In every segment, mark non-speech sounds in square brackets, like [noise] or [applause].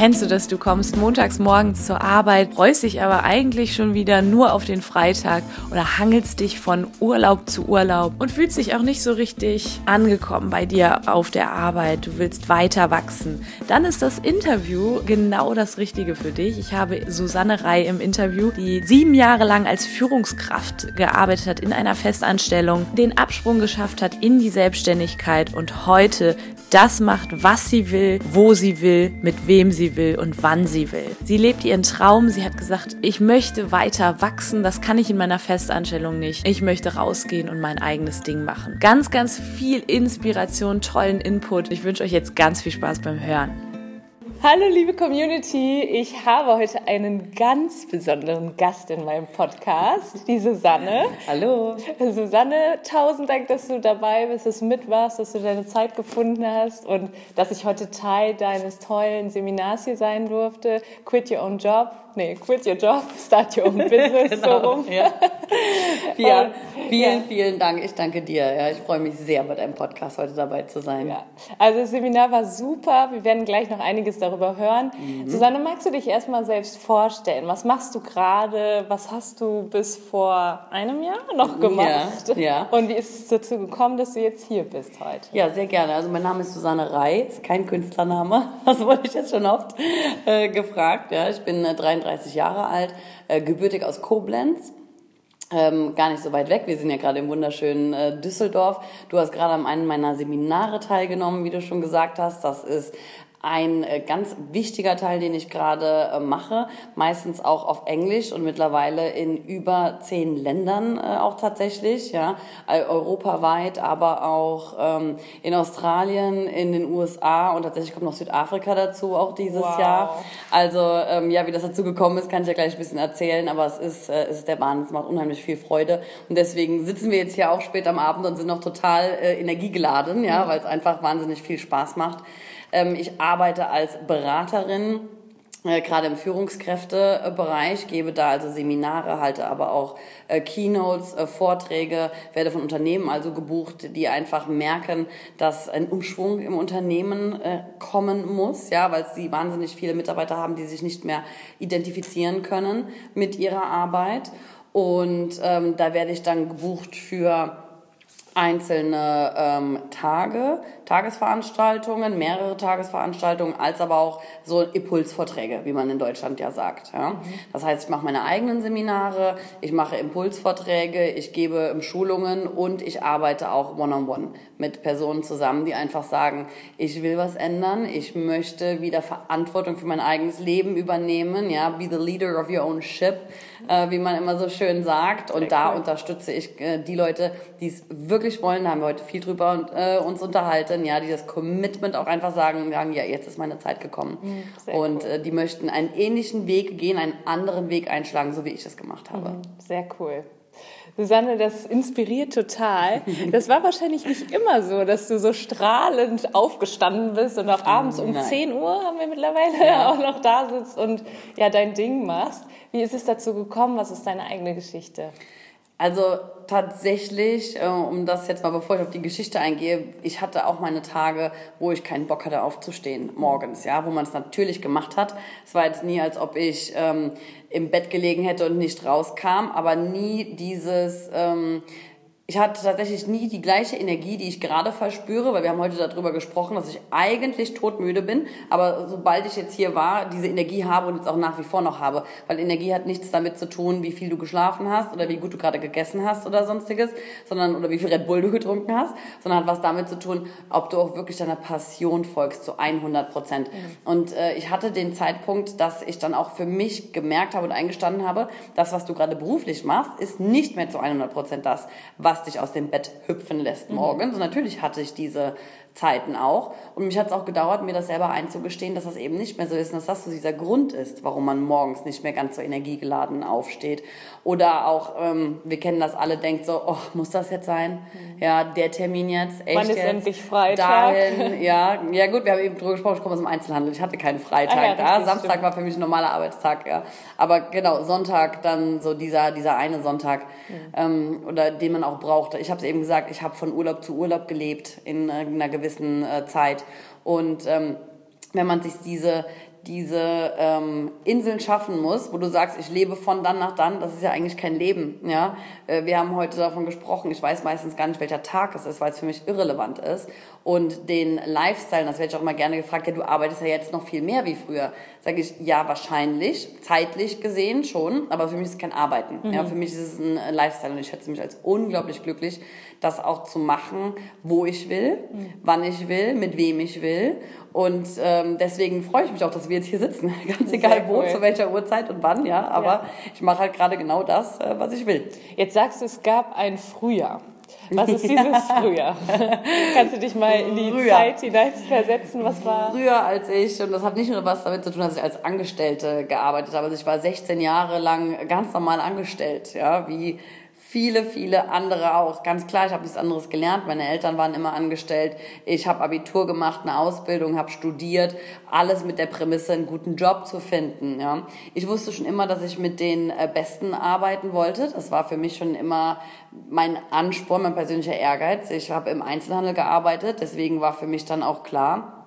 Kennst du das? Du kommst montags morgens zur Arbeit, freust dich aber eigentlich schon wieder nur auf den Freitag oder hangelst dich von Urlaub zu Urlaub und fühlst dich auch nicht so richtig angekommen bei dir auf der Arbeit. Du willst weiter wachsen. Dann ist das Interview genau das Richtige für dich. Ich habe Susanne Rei im Interview, die sieben Jahre lang als Führungskraft gearbeitet hat in einer Festanstellung, den Absprung geschafft hat in die Selbstständigkeit und heute das macht, was sie will, wo sie will, mit wem sie will und wann sie will. Sie lebt ihren Traum. Sie hat gesagt, ich möchte weiter wachsen. Das kann ich in meiner Festanstellung nicht. Ich möchte rausgehen und mein eigenes Ding machen. Ganz, ganz viel Inspiration, tollen Input. Ich wünsche euch jetzt ganz viel Spaß beim Hören. Hallo liebe Community, ich habe heute einen ganz besonderen Gast in meinem Podcast, die Susanne. Hallo. Susanne, tausend Dank, dass du dabei bist, dass du mit warst, dass du deine Zeit gefunden hast und dass ich heute Teil deines tollen Seminars hier sein durfte. Quit Your Own Job nee, quit your job, [laughs] start your own [laughs] business, genau, so rum. Ja. ja vielen, vielen Dank. Ich danke dir. Ja, ich freue mich sehr, bei deinem Podcast heute dabei zu sein. Ja. Also das Seminar war super. Wir werden gleich noch einiges darüber hören. Mhm. Susanne, magst du dich erstmal selbst vorstellen? Was machst du gerade? Was hast du bis vor einem Jahr noch gemacht? Ja, ja. Und wie ist es dazu gekommen, dass du jetzt hier bist heute? Ja, sehr gerne. Also mein Name ist Susanne Rei, ist kein Künstlername. [laughs] Das wurde ich jetzt schon oft äh, gefragt. Ja, ich bin äh, 33 Jahre alt, äh, gebürtig aus Koblenz. Ähm, gar nicht so weit weg. Wir sind ja gerade im wunderschönen äh, Düsseldorf. Du hast gerade an einem meiner Seminare teilgenommen, wie du schon gesagt hast. Das ist ein äh, ganz wichtiger Teil, den ich gerade äh, mache, meistens auch auf Englisch und mittlerweile in über zehn Ländern äh, auch tatsächlich, ja, europaweit, aber auch ähm, in Australien, in den USA und tatsächlich kommt noch Südafrika dazu auch dieses wow. Jahr. Also ähm, ja, wie das dazu gekommen ist, kann ich ja gleich ein bisschen erzählen, aber es ist, äh, es ist der Wahnsinn, es macht unheimlich viel Freude und deswegen sitzen wir jetzt hier auch spät am Abend und sind noch total äh, energiegeladen, ja, mhm. weil es einfach wahnsinnig viel Spaß macht. Ähm, ich arbeite als Beraterin äh, gerade im Führungskräftebereich, gebe da also Seminare, halte aber auch äh, Keynotes, äh, Vorträge, werde von Unternehmen also gebucht, die einfach merken, dass ein Umschwung im Unternehmen kommen muss, ja, weil sie wahnsinnig viele Mitarbeiter haben, die sich nicht mehr identifizieren können mit ihrer Arbeit. Und ähm, da werde ich dann gebucht für einzelne ähm, Tage, Tagesveranstaltungen, mehrere Tagesveranstaltungen, als aber auch so Impulsvorträge, wie man in Deutschland ja sagt. Ja? Mhm. Das heißt, ich mache meine eigenen Seminare, ich mache Impulsvorträge, ich gebe Schulungen und ich arbeite auch one-on-one -on -one mit Personen zusammen, die einfach sagen, ich will was ändern, ich möchte wieder Verantwortung für mein eigenes Leben übernehmen, ja, be the leader of your own ship, äh, wie man immer so schön sagt. Und Sehr da cool. unterstütze ich äh, die Leute, die es wirklich wollen, da haben wir heute viel drüber und, äh, uns unterhalten, ja, die das Commitment auch einfach sagen, sagen, ja, jetzt ist meine Zeit gekommen. Mhm, und cool. äh, die möchten einen ähnlichen Weg gehen, einen anderen Weg einschlagen, so wie ich das gemacht habe. Mhm, sehr cool. Susanne, das inspiriert total. [laughs] Das war wahrscheinlich nicht immer so, dass du so strahlend aufgestanden bist und auch abends um Nein. 10 Uhr haben wir mittlerweile ja. [laughs] auch noch da sitzt und ja dein Ding machst. Wie ist es dazu gekommen? Was ist deine eigene Geschichte? Also tatsächlich, äh, um das jetzt mal, bevor ich auf die Geschichte eingehe, ich hatte auch meine Tage, wo ich keinen Bock hatte aufzustehen morgens, ja, wo man es natürlich gemacht hat. Es war jetzt nie, als ob ich ähm, im Bett gelegen hätte und nicht rauskam, aber nie dieses ähm, ich hatte tatsächlich nie die gleiche Energie, die ich gerade verspüre, weil wir haben heute darüber gesprochen, dass ich eigentlich todmüde bin, aber sobald ich jetzt hier war, diese Energie habe und jetzt auch nach wie vor noch habe, weil Energie hat nichts damit zu tun, wie viel du geschlafen hast oder wie gut du gerade gegessen hast oder sonstiges, sondern oder wie viel Red Bull du [laughs] getrunken hast, sondern hat was damit zu tun, ob du auch wirklich deiner Passion folgst zu 100 Prozent. Mhm. Und äh, ich hatte den Zeitpunkt, dass ich dann auch für mich gemerkt habe und eingestanden habe, das, was du gerade beruflich machst, ist nicht mehr zu 100 Prozent das, was dich aus dem Bett hüpfen lässt mhm. morgens. Und natürlich hatte ich diese Zeiten auch. Und mich hat es auch gedauert, mir das selber einzugestehen, dass das eben nicht mehr so ist und dass das so dieser Grund ist, warum man morgens nicht mehr ganz so energiegeladen aufsteht. Oder auch, ähm, wir kennen das alle, denkt so, oh, muss das jetzt sein? Mhm. Ja, der Termin jetzt, echt Wann ist jetzt? endlich Freitag? Dahin, ja. Ja gut, wir haben eben drüber gesprochen, ich komme aus dem Einzelhandel, ich hatte keinen Freitag Ah ja, da. Samstag stimmt. war für mich ein normaler Arbeitstag, ja. Aber genau, Sonntag dann so dieser, dieser eine Sonntag, ähm, oder den man auch brauchte. Ich habe es eben gesagt, ich habe von Urlaub zu Urlaub gelebt in einer gewissen äh, Zeit. Und ähm, wenn man sich diese, diese ähm, Inseln schaffen muss, wo du sagst, ich lebe von dann nach dann, das ist ja eigentlich kein Leben. Ja? Äh, wir haben heute davon gesprochen, ich weiß meistens gar nicht, welcher Tag es ist, weil es für mich irrelevant ist. Und den Lifestyle, das werde ich auch immer gerne gefragt, ja, du arbeitest ja jetzt noch viel mehr wie früher. Sage ich, ja, wahrscheinlich, zeitlich gesehen schon, aber für mich ist es kein Arbeiten. Ja, für mich ist es ein äh, Lifestyle und ich schätze mich als unglaublich glücklich, das auch zu machen, wo ich will, wann ich will, mit wem ich will. Und ähm, deswegen freue ich mich auch, dass wir jetzt hier sitzen. [laughs] Ganz egal wo, cool. zu welcher Uhrzeit und wann, ja. Aber Ja. ich mache halt gerade genau das, äh, was ich will. Jetzt sagst du, es gab ein Frühjahr. Was ist dieses Frühjahr? [laughs] Kannst du dich mal in die Frühjahr. Zeit hineinversetzen? Was war? Früher als ich, und das hat nicht nur was damit zu tun, dass ich als Angestellte gearbeitet habe, also ich war 16 Jahre lang ganz normal angestellt, ja, wie viele, viele andere auch. Ganz klar, ich habe nichts anderes gelernt. Meine Eltern waren immer angestellt. Ich habe Abitur gemacht, eine Ausbildung, habe studiert. Alles mit der Prämisse, einen guten Job zu finden. Ja. Ich wusste schon immer, dass ich mit den äh, Besten arbeiten wollte. Das war für mich schon immer mein Ansporn, mein persönlicher Ehrgeiz. Ich habe im Einzelhandel gearbeitet. Deswegen war für mich dann auch klar,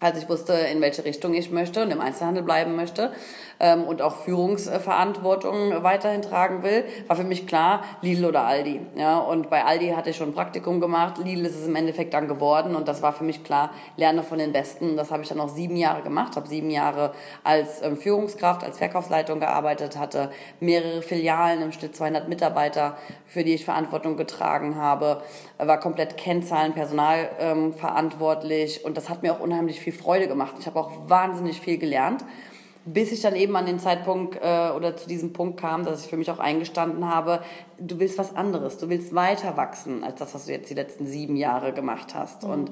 als ich wusste, in welche Richtung ich möchte und im Einzelhandel bleiben möchte ähm, und auch Führungsverantwortung weiterhin tragen will, war für mich klar, Lidl oder Aldi. Ja, und bei Aldi hatte ich schon ein Praktikum gemacht, Lidl ist es im Endeffekt dann geworden und das war für mich klar, lerne von den Besten. Das habe ich dann auch sieben Jahre gemacht, habe sieben Jahre als ähm, Führungskraft, als Verkaufsleitung gearbeitet, hatte mehrere Filialen, im Schnitt 200 Mitarbeiter, für die ich Verantwortung getragen habe, war komplett Kennzahlen, Personal ähm, verantwortlich und das hat mir auch unheimlich viel Freude gemacht. Ich habe auch wahnsinnig viel gelernt, bis ich dann eben an den Zeitpunkt äh, oder zu diesem Punkt kam, dass ich für mich auch eingestanden habe, du willst was anderes, du willst weiter wachsen als das, was du jetzt die letzten sieben Jahre gemacht hast. Und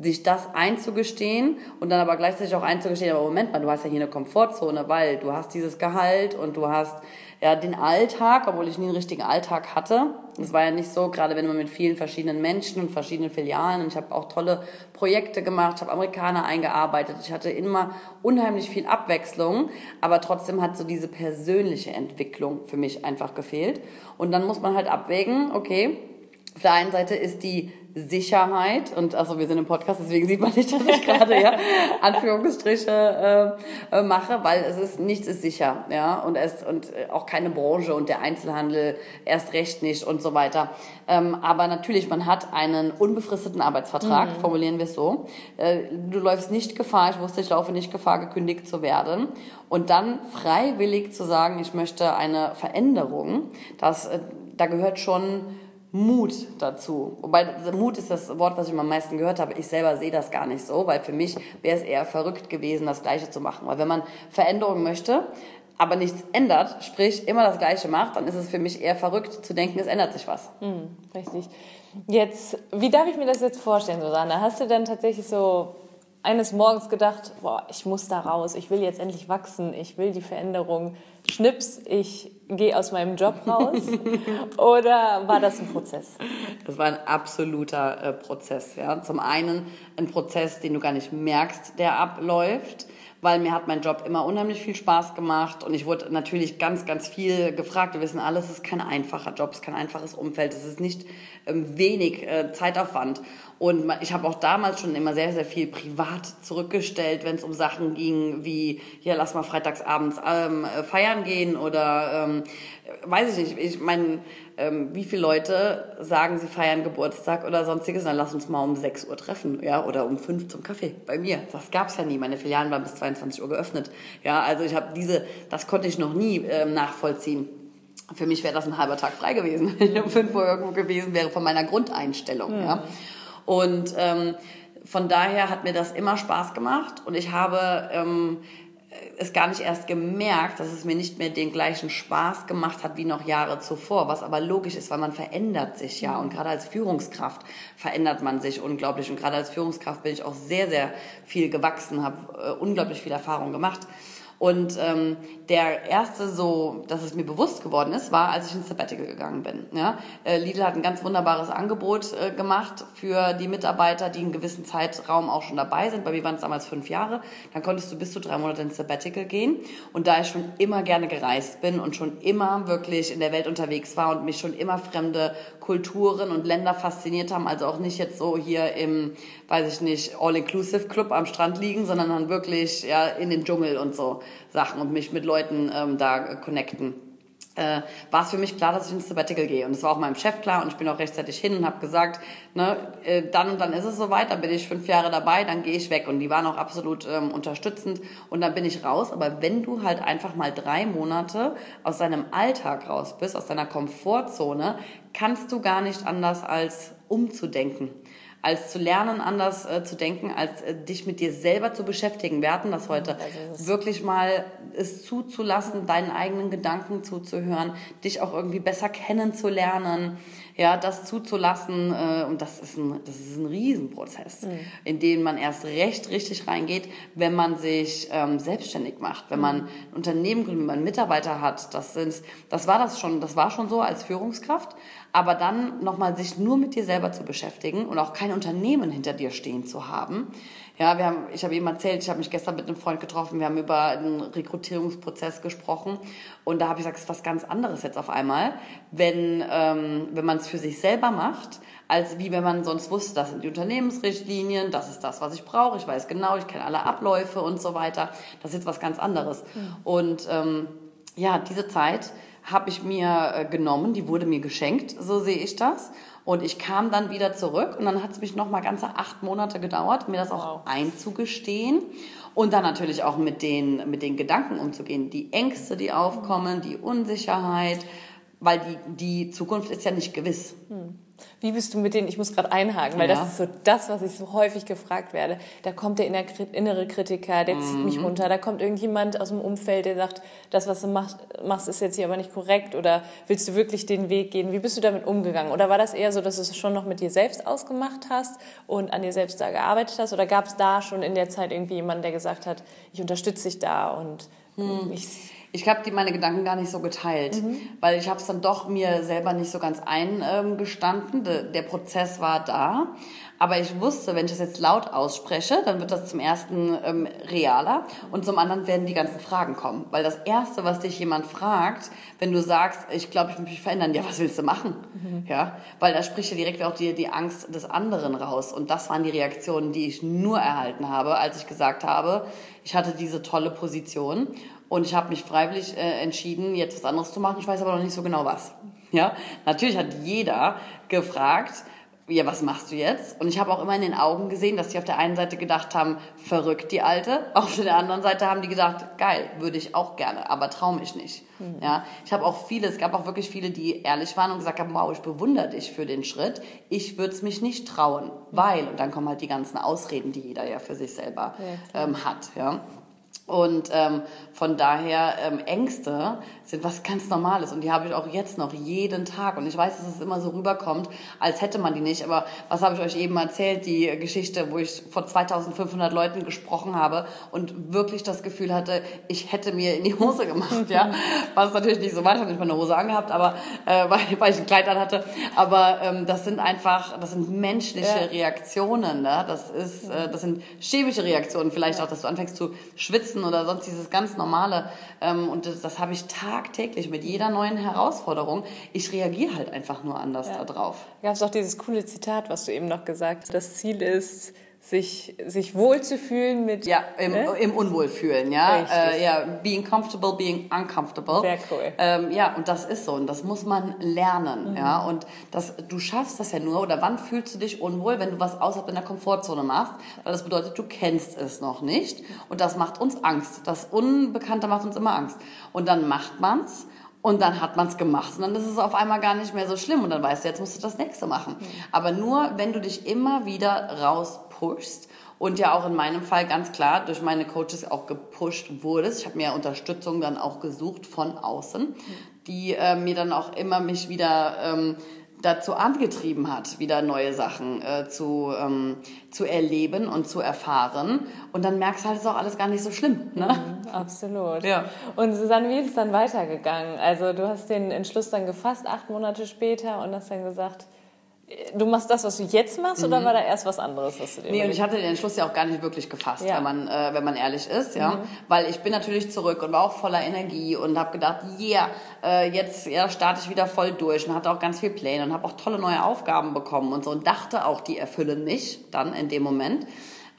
sich das einzugestehen und dann aber gleichzeitig auch einzugestehen, aber Moment mal, du hast ja hier eine Komfortzone, weil du hast dieses Gehalt und du hast ja den Alltag, obwohl ich nie einen richtigen Alltag hatte. Es war ja nicht so, gerade wenn man mit vielen verschiedenen Menschen und verschiedenen Filialen, und ich habe auch tolle Projekte gemacht, habe Amerikaner eingearbeitet, ich hatte immer unheimlich viel Abwechslung, aber trotzdem hat so diese persönliche Entwicklung für mich einfach gefehlt. Und dann muss man halt abwägen, okay, auf der einen Seite ist die Sicherheit und also wir sind im Podcast, deswegen sieht man nicht, dass ich gerade ja [laughs] Anführungsstriche äh, äh, mache, weil es ist nichts ist sicher, ja und es und äh, auch keine Branche und der Einzelhandel erst recht nicht und so weiter. Ähm, aber natürlich, man hat einen unbefristeten Arbeitsvertrag, formulieren wir es so. Äh, du läufst nicht Gefahr, ich wusste, ich laufe nicht Gefahr, gekündigt zu werden und dann freiwillig zu sagen, ich möchte eine Veränderung, das äh, da gehört schon Mut dazu. Wobei Mut ist das Wort, was ich am meisten gehört habe. Ich selber sehe das gar nicht so, weil für mich wäre es eher verrückt gewesen, das Gleiche zu machen. Weil wenn man Veränderung möchte, aber nichts ändert, sprich immer das Gleiche macht, dann ist es für mich eher verrückt zu denken, es ändert sich was. Hm, richtig. Jetzt, wie darf ich mir das jetzt vorstellen, Susanne? Hast du dann tatsächlich so eines Morgens gedacht, boah, ich muss da raus, ich will jetzt endlich wachsen, ich will die Veränderung, schnips, ich gehe aus meinem Job raus? [laughs] Oder war das ein Prozess? Das war ein absoluter äh, Prozess. Ja. Zum einen ein Prozess, den du gar nicht merkst, der abläuft, weil mir hat mein Job immer unheimlich viel Spaß gemacht und ich wurde natürlich ganz, ganz viel gefragt. Wir wissen alles, es ist kein einfacher Job, es ist kein einfaches Umfeld, es ist nicht ähm, wenig äh, Zeitaufwand. Und ich habe auch damals schon immer sehr, sehr viel privat zurückgestellt, wenn es um Sachen ging wie, ja, lass mal freitagsabends ähm, äh, feiern gehen oder ähm, weiß ich nicht, ich meine, ähm, wie viele Leute sagen, sie feiern Geburtstag oder sonstiges, dann lass uns mal um 6 Uhr treffen, ja, oder um 5 zum Kaffee bei mir. Das gab's ja nie. Meine Filialen waren bis 22 Uhr geöffnet. Ja, also ich habe diese, das konnte ich noch nie ähm, nachvollziehen. Für mich wäre das ein halber Tag frei gewesen, [laughs] wenn ich um 5 Uhr irgendwo gewesen wäre von meiner Grundeinstellung, ja. Und ähm, von daher hat mir das immer Spaß gemacht und ich habe ähm, es gar nicht erst gemerkt, dass es mir nicht mehr den gleichen Spaß gemacht hat wie noch Jahre zuvor, was aber logisch ist, weil man verändert sich ja. Und gerade als Führungskraft verändert man sich unglaublich. Und gerade als Führungskraft bin ich auch sehr, sehr viel gewachsen, habe äh, unglaublich viel Erfahrung gemacht und ähm, der erste so, dass es mir bewusst geworden ist, war, als ich ins Sabbatical gegangen bin. Ja? Äh, Lidl hat ein ganz wunderbares Angebot äh, gemacht für die Mitarbeiter, die einen gewissen Zeitraum auch schon dabei sind. Bei mir waren es damals fünf Jahre. Dann konntest du bis zu drei Monate ins Sabbatical gehen. Und da ich schon immer gerne gereist bin und schon immer wirklich in der Welt unterwegs war und mich schon immer fremde Kulturen und Länder fasziniert haben, also auch nicht jetzt so hier im, weiß ich nicht, All-Inclusive-Club am Strand liegen, sondern dann wirklich ja, in den Dschungel und so Sachen und mich mit Leuten ähm, da connecten äh, war es für mich klar, dass ich ins Sabbatical gehe. Und es war auch meinem Chef klar und ich bin auch rechtzeitig hin und habe gesagt, ne, äh, dann und dann ist es soweit, dann bin ich fünf Jahre dabei, dann gehe ich weg. Und die waren auch absolut ähm, unterstützend und dann bin ich raus. Aber wenn du halt einfach mal drei Monate aus deinem Alltag raus bist, aus deiner Komfortzone, kannst du gar nicht anders als umzudenken als zu lernen, anders äh, zu denken, als äh, dich mit dir selber zu beschäftigen. Wir hatten das heute. Also wirklich mal es zuzulassen, deinen eigenen Gedanken zuzuhören, dich auch irgendwie besser kennenzulernen, ja, das zuzulassen. Äh, und das ist ein, das ist ein Riesenprozess, mhm. in den man erst recht richtig reingeht, wenn man sich ähm, selbstständig macht, wenn man ein Unternehmen gründet, wenn man Mitarbeiter hat. Das sind, das war das schon, das war schon so als Führungskraft. Aber dann nochmal sich nur mit dir selber zu beschäftigen und auch kein Unternehmen hinter dir stehen zu haben. Ja, wir haben, ich habe eben erzählt, ich habe mich gestern mit einem Freund getroffen, wir haben über einen Rekrutierungsprozess gesprochen und da habe ich gesagt, es ist was ganz anderes jetzt auf einmal, wenn, ähm, wenn man es für sich selber macht, als wie wenn man sonst wusste, das sind die Unternehmensrichtlinien, das ist das, was ich brauche, ich weiß genau, ich kenne alle Abläufe und so weiter. Das ist jetzt was ganz anderes. Mhm. Und ähm, ja, diese Zeit habe ich mir äh, genommen, die wurde mir geschenkt, so sehe ich das. Und ich kam dann wieder zurück und dann hat es mich noch mal ganze acht Monate gedauert, mir das auch wow. einzugestehen und dann natürlich auch mit den, mit den Gedanken umzugehen. Die Ängste, die aufkommen, die Unsicherheit, weil die, die Zukunft ist ja nicht gewiss. Hm. Wie bist du mit denen, ich muss gerade einhaken, weil ja. das ist so das, was ich so häufig gefragt werde. Da kommt der innere Kritiker, der zieht mhm. mich runter. Da kommt irgendjemand aus dem Umfeld, der sagt, das, was du machst, machst, ist jetzt hier aber nicht korrekt. Oder willst du wirklich den Weg gehen? Wie bist du damit umgegangen? Oder war das eher so, dass du es schon noch mit dir selbst ausgemacht hast und an dir selbst da gearbeitet hast? Oder gab es da schon in der Zeit irgendwie jemanden, der gesagt hat, ich unterstütze dich da und mhm. ich ich habe die meine Gedanken gar nicht so geteilt, mhm. weil ich habe es dann doch mir selber nicht so ganz eingestanden. Der, der Prozess war da, aber ich wusste, wenn ich das jetzt laut ausspreche, dann wird das zum ersten ähm, realer und zum anderen werden die ganzen Fragen kommen, weil das erste, was dich jemand fragt, wenn du sagst, ich glaube, ich muss mich verändern, ja, was willst du machen? Mhm. Ja, weil da spricht ja direkt auch die die Angst des anderen raus und das waren die Reaktionen, die ich nur erhalten habe, als ich gesagt habe, ich hatte diese tolle Position und ich habe mich freiwillig äh, entschieden, jetzt was anderes zu machen. Ich weiß aber noch nicht so genau was. Ja, natürlich hat jeder gefragt, ja, was machst du jetzt? Und ich habe auch immer in den Augen gesehen, dass die auf der einen Seite gedacht haben, verrückt die Alte. Auf der anderen Seite haben die gedacht, geil, würde ich auch gerne, aber trau mich nicht. Mhm. Ja, ich habe auch viele, es gab auch wirklich viele, die ehrlich waren und gesagt haben, wow, ich bewundere dich für den Schritt. Ich würde es mich nicht trauen, weil, und dann kommen halt die ganzen Ausreden, die jeder ja für sich selber ja, ähm, hat. Ja. Und ähm, von daher ähm, Ängste sind was ganz Normales und die habe ich auch jetzt noch jeden Tag und ich weiß, dass es immer so rüberkommt, als hätte man die nicht. Aber was habe ich euch eben erzählt? Die Geschichte, wo ich vor 2.500 Leuten gesprochen habe und wirklich das Gefühl hatte, ich hätte mir in die Hose gemacht, ja. [laughs] Was natürlich nicht so war, ich habe nicht mal eine Hose angehabt, aber äh, [laughs] weil, weil ich ein Kleid an hatte. Aber ähm, das sind einfach, das sind menschliche ja. Reaktionen, ne? Das ist, äh, das sind chemische Reaktionen, vielleicht auch, dass du anfängst zu schwitzen oder sonst dieses ganz normale. Ähm, und das, das habe ich tagtäglich mit jeder neuen Herausforderung. Ich reagiere halt einfach nur anders ja. darauf. Gab es auch dieses coole Zitat, was du eben noch gesagt hast. Das Ziel ist, sich, sich wohlzufühlen mit. Ja, im, ne? im Unwohlfühlen, ja. Äh, ja, being comfortable, being uncomfortable. Sehr cool. Ähm, ja, und das ist so. Und das muss man lernen, mhm. ja. Und das, du schaffst das ja nur, oder wann fühlst du dich unwohl, wenn du was außerhalb deiner Komfortzone machst? Weil das bedeutet, du kennst es noch nicht. Und das macht uns Angst. Das Unbekannte macht uns immer Angst. Und dann macht man's. Und dann hat man es gemacht und dann ist es auf einmal gar nicht mehr so schlimm und dann weißt du, jetzt musst du das nächste machen. Mhm. Aber nur, wenn du dich immer wieder raus pushst und ja auch in meinem Fall ganz klar durch meine Coaches auch gepusht wurdest. Ich habe mir Unterstützung dann auch gesucht von außen, die äh, mir dann auch immer mich wieder ähm, dazu angetrieben hat, wieder neue Sachen äh, zu, ähm, zu erleben und zu erfahren. Und dann merkst du halt, es ist auch alles gar nicht so schlimm. Ne? Mhm, absolut. Ja. Und Susanne, wie ist es dann weitergegangen? Also du hast den Entschluss dann gefasst, acht Monate später, und hast dann gesagt, Du machst das, was du jetzt machst, mhm. oder war da erst was anderes, was du dir Nee, und ich hatte den Entschluss ja auch gar nicht wirklich gefasst, ja. wenn, man, äh, wenn man ehrlich ist, ja. Mhm. Weil ich bin natürlich zurück und war auch voller Energie und habe gedacht, yeah, äh, jetzt ja, starte ich wieder voll durch und hatte auch ganz viel Pläne und habe auch tolle neue Aufgaben bekommen und so und dachte auch, die erfüllen mich dann in dem Moment.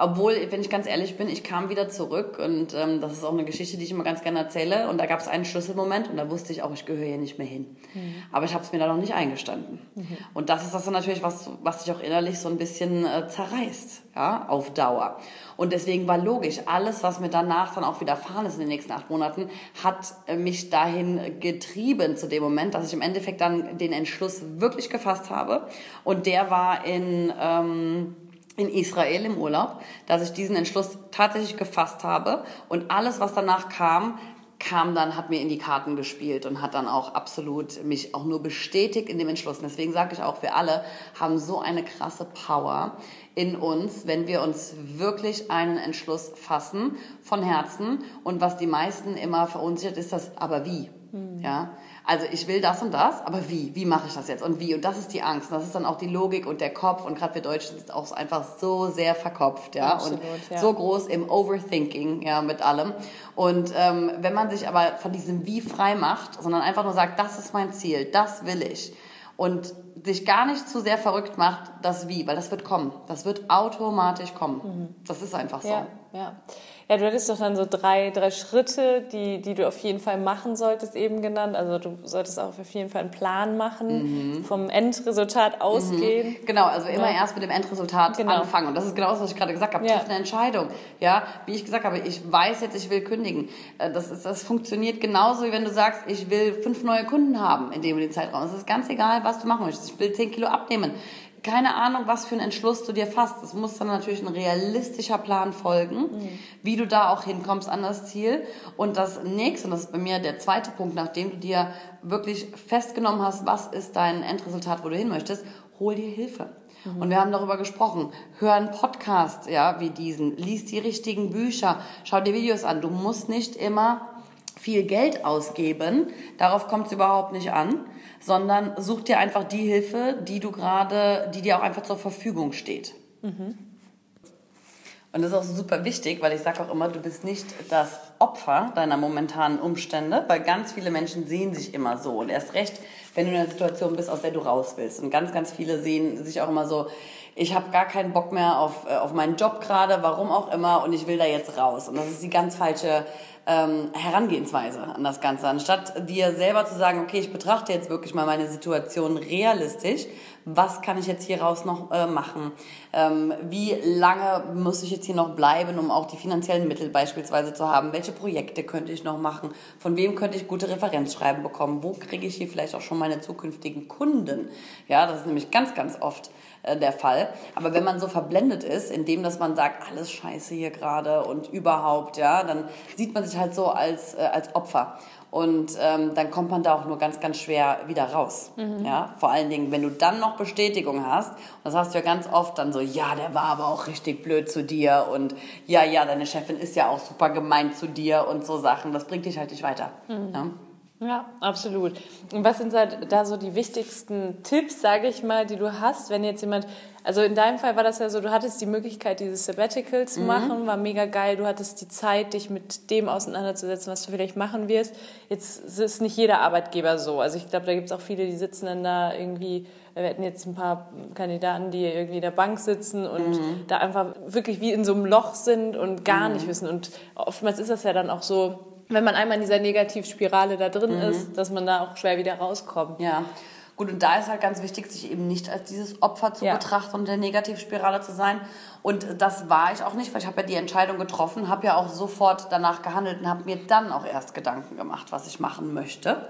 Obwohl, wenn ich ganz ehrlich bin, ich kam wieder zurück und ähm, das ist auch eine Geschichte, die ich immer ganz gerne erzähle. Und da gab es einen Schlüsselmoment und da wusste ich auch, ich gehöre hier nicht mehr hin. Mhm. Aber ich habe es mir da noch nicht eingestanden. Mhm. Und das ist das dann natürlich, was, was dich auch innerlich so ein bisschen äh, zerreißt, ja, auf Dauer. Und deswegen war logisch, alles, was mir danach dann auch widerfahren ist in den nächsten acht Monaten, hat äh, mich dahin getrieben zu dem Moment, dass ich im Endeffekt dann den Entschluss wirklich gefasst habe. Und der war in... Ähm, in Israel im Urlaub, dass ich diesen Entschluss tatsächlich gefasst habe und alles, was danach kam, kam dann, hat mir in die Karten gespielt und hat dann auch absolut mich auch nur bestätigt in dem Entschluss. Und deswegen sage ich auch, wir alle haben so eine krasse Power in uns, wenn wir uns wirklich einen Entschluss fassen von Herzen. Und was die meisten immer verunsichert, ist das, aber wie? Mhm. Ja, also ich will das und das, aber wie? Wie mache ich das jetzt? Und wie? Und das ist die Angst. Und das ist dann auch die Logik und der Kopf. Und gerade wir Deutschen sind auch einfach so sehr verkopft, ja. Absolut, und ja. so groß im Overthinking, ja, mit allem. Und ähm, wenn man sich aber von diesem Wie frei macht, sondern einfach nur sagt, das ist mein Ziel, das will ich. Und sich gar nicht zu sehr verrückt macht, das Wie, weil das wird kommen. Das wird automatisch kommen. Mhm. Das ist einfach so. Ja, ja. Ja, du hattest doch dann so drei, drei Schritte, die, die du auf jeden Fall machen solltest, eben genannt. Also du solltest auch auf jeden Fall einen Plan machen, mhm. vom Endresultat ausgehen. Mhm. Genau, also immer ja. erst mit dem Endresultat genau. anfangen. Und das ist genau das, was ich gerade gesagt habe. Ja. Triff eine Entscheidung. Ja, wie ich gesagt habe, ich weiß jetzt, ich will kündigen. Äh, das, ist, das funktioniert genauso, wie wenn du sagst, ich will fünf neue Kunden haben in dem und dem Zeitraum. Es ist ganz egal, was du machen möchtest. Ich will zehn Kilo abnehmen keine Ahnung, was für einen Entschluss du dir fasst. Es muss dann natürlich ein realistischer Plan folgen, mhm. wie du da auch hinkommst an das Ziel. Und das nächste, und das ist bei mir der zweite Punkt, nachdem du dir wirklich festgenommen hast, was ist dein Endresultat, wo du hin möchtest, hol dir Hilfe. Mhm. Und wir haben darüber gesprochen. Hör einen Podcast, ja, wie diesen. Lies die richtigen Bücher. Schau dir Videos an. Du musst nicht immer viel Geld ausgeben. Darauf kommt es überhaupt nicht an sondern such dir einfach die Hilfe, die du gerade, die dir auch einfach zur Verfügung steht. Mhm. Und das ist auch super wichtig, weil ich sage auch immer, du bist nicht das Opfer deiner momentanen Umstände, weil ganz viele Menschen sehen sich immer so. Und erst recht, wenn du in einer Situation bist, aus der du raus willst. Und ganz, ganz viele sehen sich auch immer so, ich habe gar keinen Bock mehr auf, äh, auf meinen Job gerade, warum auch immer, und ich will da jetzt raus. Und das ist die ganz falsche ähm, Herangehensweise an das Ganze. Anstatt dir selber zu sagen, okay, ich betrachte jetzt wirklich mal meine Situation realistisch, was kann ich jetzt hier raus noch äh, machen? Ähm, wie lange muss ich jetzt hier noch bleiben, um auch die finanziellen Mittel beispielsweise zu haben? Welche Projekte könnte ich noch machen? Von wem könnte ich gute Referenzschreiben bekommen? Wo kriege ich hier vielleicht auch schon meine zukünftigen Kunden? Ja, das ist nämlich ganz, ganz oft äh, der Fall. Aber wenn man so verblendet ist, indem dass man sagt, alles scheiße hier gerade und überhaupt, ja, dann sieht man sich halt so als, äh, als Opfer. Und ähm, dann kommt man da auch nur ganz, ganz schwer wieder raus. Mhm. Ja? Vor allen Dingen, wenn du dann noch Bestätigung hast, und das hast du ja ganz oft dann so, ja, der war aber auch richtig blöd zu dir und ja, ja, deine Chefin ist ja auch super gemein zu dir und so Sachen, das bringt dich halt nicht weiter. Mhm. Ja? Ja, absolut. Und was sind da so die wichtigsten Tipps, sage ich mal, die du hast, wenn jetzt jemand, also in deinem Fall war das ja so, du hattest die Möglichkeit, dieses Sabbatical zu mhm. machen, war mega geil, du hattest die Zeit, dich mit dem auseinanderzusetzen, was du vielleicht machen wirst. Jetzt ist nicht jeder Arbeitgeber so. Also ich glaube, da gibt es auch viele, die sitzen dann da irgendwie, wir hatten jetzt ein paar Kandidaten, die irgendwie in der Bank sitzen und mhm. da einfach wirklich wie in so einem Loch sind und gar mhm. nicht wissen. Und oftmals ist das ja dann auch so, wenn man einmal in dieser Negativspirale da drin mhm. ist, dass man da auch schwer wieder rauskommt. Ja. Gut, und da ist halt ganz wichtig, sich eben nicht als dieses Opfer zu ja. betrachten und der Negativspirale zu sein. Und das war ich auch nicht, weil ich habe ja die Entscheidung getroffen, habe ja auch sofort danach gehandelt und habe mir dann auch erst Gedanken gemacht, was ich machen möchte.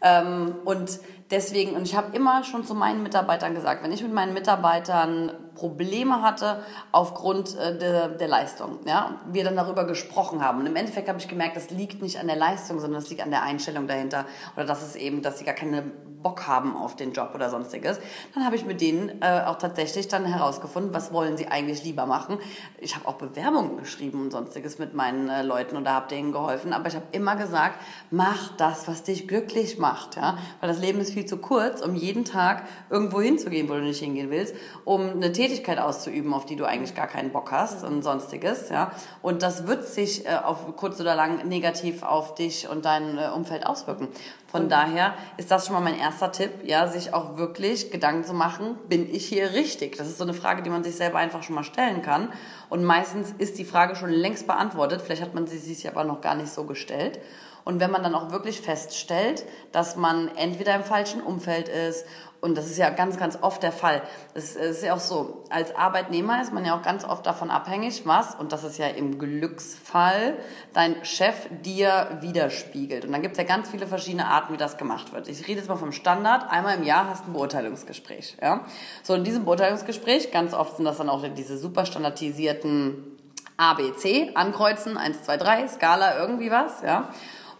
Ähm, und deswegen, und ich habe immer schon zu meinen Mitarbeitern gesagt, wenn ich mit meinen Mitarbeitern Probleme hatte aufgrund äh, der, der Leistung, ja, wir dann darüber gesprochen haben. Und im Endeffekt habe ich gemerkt, das liegt nicht an der Leistung, sondern es liegt an der Einstellung dahinter. Oder dass es eben, dass sie gar keine Bock haben auf den Job oder sonstiges. Dann habe ich mit denen äh, auch tatsächlich dann herausgefunden, was wollen sie eigentlich lieber machen. Ich habe auch Bewerbungen geschrieben und sonstiges mit meinen äh, Leuten und da habe denen geholfen. Aber ich habe immer gesagt, mach das, was dich glücklich macht. Ja? Weil das Leben ist viel zu kurz, um jeden Tag irgendwo hinzugehen, wo du nicht hingehen willst, um eine Tätigkeit auszuüben, auf die du eigentlich gar keinen Bock hast und sonstiges. Ja? Und das wird sich äh, auf kurz oder lang negativ auf dich und dein äh, Umfeld auswirken. Von mhm. daher ist das schon mal mein erster Tipp, ja, sich auch wirklich Gedanken zu machen, bin ich hier richtig? Das ist so eine Frage, die man sich selber einfach schon mal stellen kann. Und meistens ist die Frage schon längst beantwortet. Vielleicht hat man sie sich aber noch gar nicht so gestellt. Und wenn man dann auch wirklich feststellt, dass man entweder im falschen Umfeld ist und das ist ja ganz, ganz oft der Fall. Es ist ja auch so, als Arbeitnehmer ist man ja auch ganz oft davon abhängig, was, und das ist ja im Glücksfall, dein Chef dir widerspiegelt. Und dann gibt es ja ganz viele verschiedene Arten, wie das gemacht wird. Ich rede jetzt mal vom Standard. Einmal im Jahr hast du ein Beurteilungsgespräch. Ja? So, in diesem Beurteilungsgespräch, ganz oft sind das dann auch diese super standardisierten ABC, ankreuzen, 1, 2, 3, Skala, irgendwie was, ja.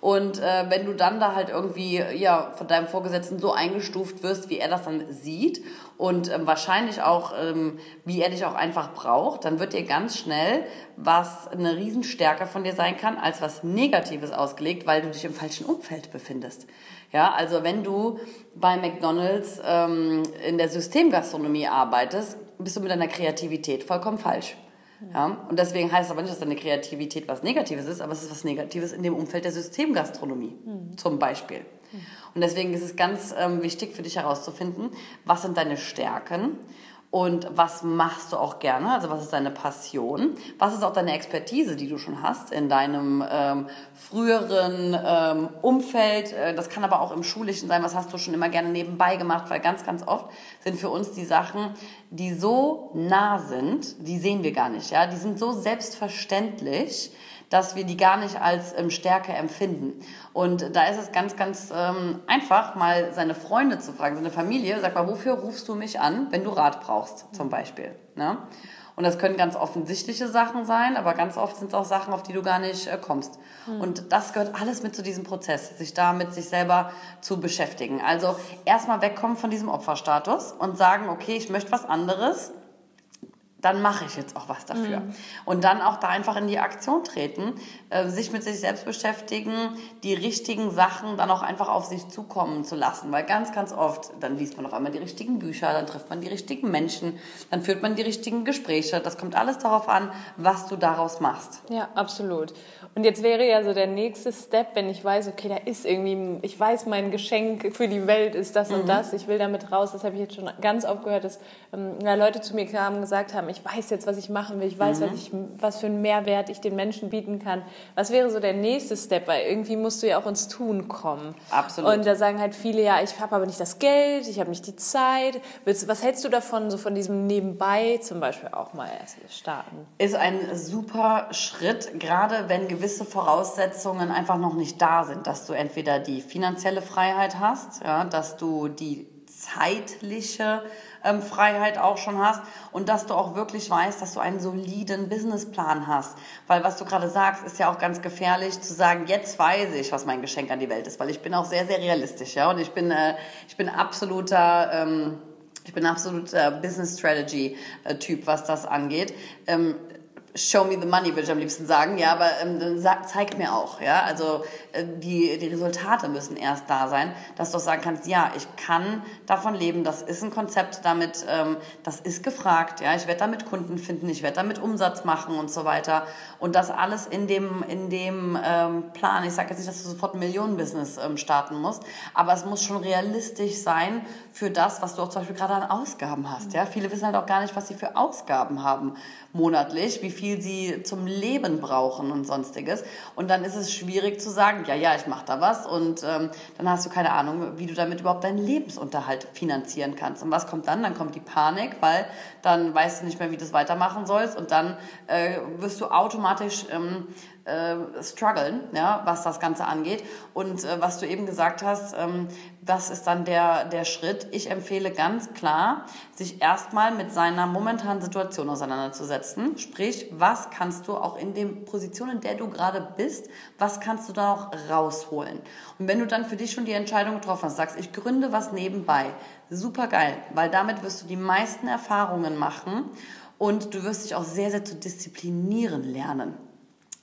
Und äh, wenn du dann da halt irgendwie ja von deinem Vorgesetzten so eingestuft wirst, wie er das dann sieht und ähm, wahrscheinlich auch ähm, wie er dich auch einfach braucht, dann wird dir ganz schnell was eine Riesenstärke von dir sein kann als was Negatives ausgelegt, weil du dich im falschen Umfeld befindest. Ja, also wenn du bei McDonald's ähm, in der Systemgastronomie arbeitest, bist du mit deiner Kreativität vollkommen falsch. Ja? Und deswegen heißt es aber nicht, dass deine Kreativität was Negatives ist, aber es ist was Negatives in dem Umfeld der Systemgastronomie mhm. zum Beispiel. Mhm. Und deswegen ist es ganz ähm, wichtig für dich herauszufinden, was sind deine Stärken und was machst du auch gerne? Also was ist deine Passion? Was ist auch deine Expertise, die du schon hast in deinem ähm, früheren ähm, Umfeld? Äh, das kann aber auch im Schulischen sein. Was hast du schon immer gerne nebenbei gemacht? Weil ganz, ganz oft sind für uns die Sachen, die so nah sind, die sehen wir gar nicht. Ja, die sind so selbstverständlich dass wir die gar nicht als ähm, Stärke empfinden. Und da ist es ganz, ganz ähm, einfach, mal seine Freunde zu fragen, seine Familie, sag mal, wofür rufst du mich an, wenn du Rat brauchst, zum Beispiel. Ne? Und das können ganz offensichtliche Sachen sein, aber ganz oft sind es auch Sachen, auf die du gar nicht äh, kommst. Mhm. Und das gehört alles mit zu diesem Prozess, sich da mit sich selber zu beschäftigen. Also erstmal wegkommen von diesem Opferstatus und sagen, okay, ich möchte was anderes dann mache ich jetzt auch was dafür. Mhm. Und dann auch da einfach in die Aktion treten, äh, sich mit sich selbst beschäftigen, die richtigen Sachen dann auch einfach auf sich zukommen zu lassen. Weil ganz, ganz oft, dann liest man auf einmal die richtigen Bücher, dann trifft man die richtigen Menschen, dann führt man die richtigen Gespräche. Das kommt alles darauf an, was du daraus machst. Ja, absolut. Und jetzt wäre ja so der nächste Step, wenn ich weiß, okay, da ist irgendwie, ich weiß, mein Geschenk für die Welt ist das mhm. und das, ich will damit raus. Das habe ich jetzt schon ganz oft gehört, dass ähm, Leute zu mir kamen und gesagt haben, ich weiß jetzt, was ich machen will, ich weiß, mhm. was, ich, was für einen Mehrwert ich den Menschen bieten kann. Was wäre so der nächste Step? Weil irgendwie musst du ja auch ins Tun kommen. Absolut. Und da sagen halt viele, ja, ich habe aber nicht das Geld, ich habe nicht die Zeit. Was hältst du davon, so von diesem Nebenbei zum Beispiel auch mal erst starten? Ist ein super Schritt, gerade wenn gewisse Voraussetzungen einfach noch nicht da sind, dass du entweder die finanzielle Freiheit hast, ja, dass du die zeitliche ähm, Freiheit auch schon hast und dass du auch wirklich weißt, dass du einen soliden Businessplan hast. Weil was du gerade sagst, ist ja auch ganz gefährlich zu sagen, jetzt weiß ich, was mein Geschenk an die Welt ist, weil ich bin auch sehr, sehr realistisch, ja, und ich bin, äh, ich bin absoluter, ähm, ich bin absoluter Business Strategy äh, Typ, was das angeht. Ähm, show me the money, würde ich am liebsten sagen, ja, aber ähm, sag, zeig mir auch, ja, also äh, die, die Resultate müssen erst da sein, dass du auch sagen kannst, ja, ich kann davon leben, das ist ein Konzept, damit, ähm, das ist gefragt, ja, ich werde damit Kunden finden, ich werde damit Umsatz machen und so weiter. Und das alles in dem, in dem ähm, Plan, ich sage jetzt nicht, dass du sofort ein Millionenbusiness ähm, starten musst, aber es muss schon realistisch sein für das, was du auch zum Beispiel gerade an Ausgaben hast, ja, viele wissen halt auch gar nicht, was sie für Ausgaben haben monatlich, wie viel sie zum Leben brauchen und sonstiges. Und dann ist es schwierig zu sagen, ja, ja, ich mache da was und ähm, dann hast du keine Ahnung, wie du damit überhaupt deinen Lebensunterhalt finanzieren kannst. Und was kommt dann? Dann kommt die Panik, weil dann weißt du nicht mehr, wie du es weitermachen sollst und dann äh, wirst du automatisch ähm, äh, strugglen, ja, was das Ganze angeht. Und äh, was du eben gesagt hast, ähm, was ist dann der, der Schritt? Ich empfehle ganz klar, sich erstmal mit seiner momentanen Situation auseinanderzusetzen. Sprich, was kannst du auch in den Positionen, in der du gerade bist, was kannst du da noch rausholen? Und wenn du dann für dich schon die Entscheidung getroffen hast, sagst, ich gründe was nebenbei, super geil, weil damit wirst du die meisten Erfahrungen machen und du wirst dich auch sehr, sehr zu disziplinieren lernen.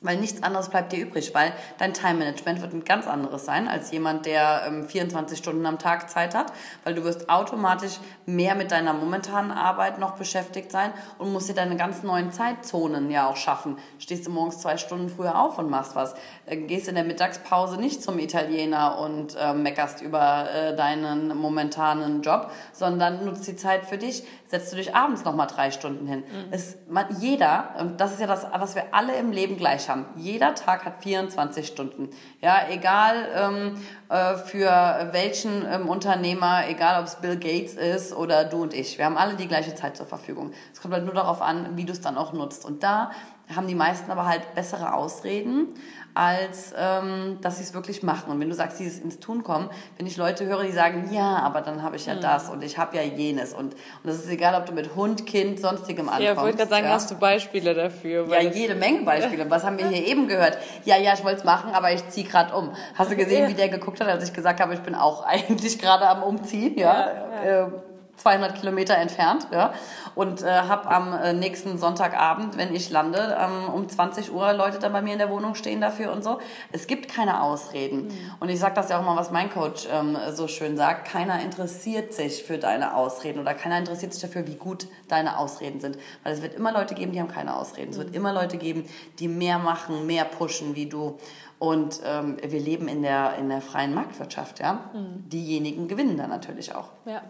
Weil nichts anderes bleibt dir übrig, weil dein Time-Management wird ein ganz anderes sein als jemand, der ähm, 24 Stunden am Tag Zeit hat, weil du wirst automatisch mehr mit deiner momentanen Arbeit noch beschäftigt sein und musst dir deine ganz neuen Zeitzonen ja auch schaffen. Stehst du morgens zwei Stunden früher auf und machst was. Äh, gehst in der Mittagspause nicht zum Italiener und äh, meckerst über äh, deinen momentanen Job, sondern nutzt die Zeit für dich, setzt du dich abends nochmal drei Stunden hin. Mhm. Es, man, jeder, und das ist ja das, was wir alle im Leben gleich haben. Jeder Tag hat 24 Stunden. Ja, egal ähm, äh, für welchen ähm, Unternehmer, egal ob es Bill Gates ist oder du und ich. Wir haben alle die gleiche Zeit zur Verfügung. Es kommt halt nur darauf an, wie du es dann auch nutzt. Und da haben die meisten aber halt bessere Ausreden, als ähm, dass sie es wirklich machen. Und wenn du sagst, dieses ins Tun kommen, wenn ich Leute höre, die sagen, ja, aber dann habe ich ja mhm. das und ich habe ja jenes. Und, und das ist egal, ob du mit Hund, Kind, sonstigem ankommst. Ja, ich wollte gerade sagen, ja. hast du Beispiele dafür? Ja, jede Menge Beispiele. [laughs] Was haben wir hier eben gehört? Ja, ja, ich wollte es machen, aber ich ziehe gerade um. Hast du gesehen, ja. wie der geguckt hat, als ich gesagt habe, ich bin auch [laughs] eigentlich gerade am Umziehen? Ja, ja, ja. Äh, 200 Kilometer entfernt ja, und äh, habe am äh, nächsten Sonntagabend, wenn ich lande, ähm, um 20 Uhr Leute dann bei mir in der Wohnung stehen dafür und so. Es gibt keine Ausreden. Mhm. Und ich sage das ja auch mal, was mein Coach ähm, so schön sagt, keiner interessiert sich für deine Ausreden oder keiner interessiert sich dafür, wie gut deine Ausreden sind. Weil es wird immer Leute geben, die haben keine Ausreden. Es wird mhm. immer Leute geben, die mehr machen, mehr pushen wie du. Und ähm, wir leben in der, in der freien Marktwirtschaft, ja. Mhm. Diejenigen gewinnen dann natürlich auch. Ja.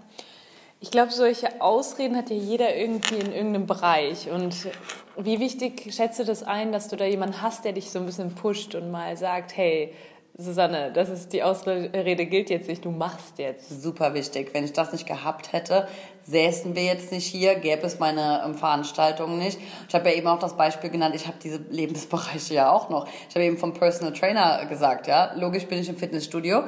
Ich glaube, solche Ausreden hat ja jeder irgendwie in irgendeinem Bereich. Und wie wichtig schätze das ein, dass du da jemanden hast, der dich so ein bisschen pusht und mal sagt, hey, Susanne, das ist die Ausrede gilt jetzt nicht, du machst jetzt. Super wichtig. Wenn ich das nicht gehabt hätte, säßen wir jetzt nicht hier, gäbe es meine ähm, Veranstaltungen nicht. Ich habe ja eben auch das Beispiel genannt, ich habe diese Lebensbereiche ja auch noch. Ich habe eben vom Personal Trainer gesagt, ja, logisch bin ich im Fitnessstudio.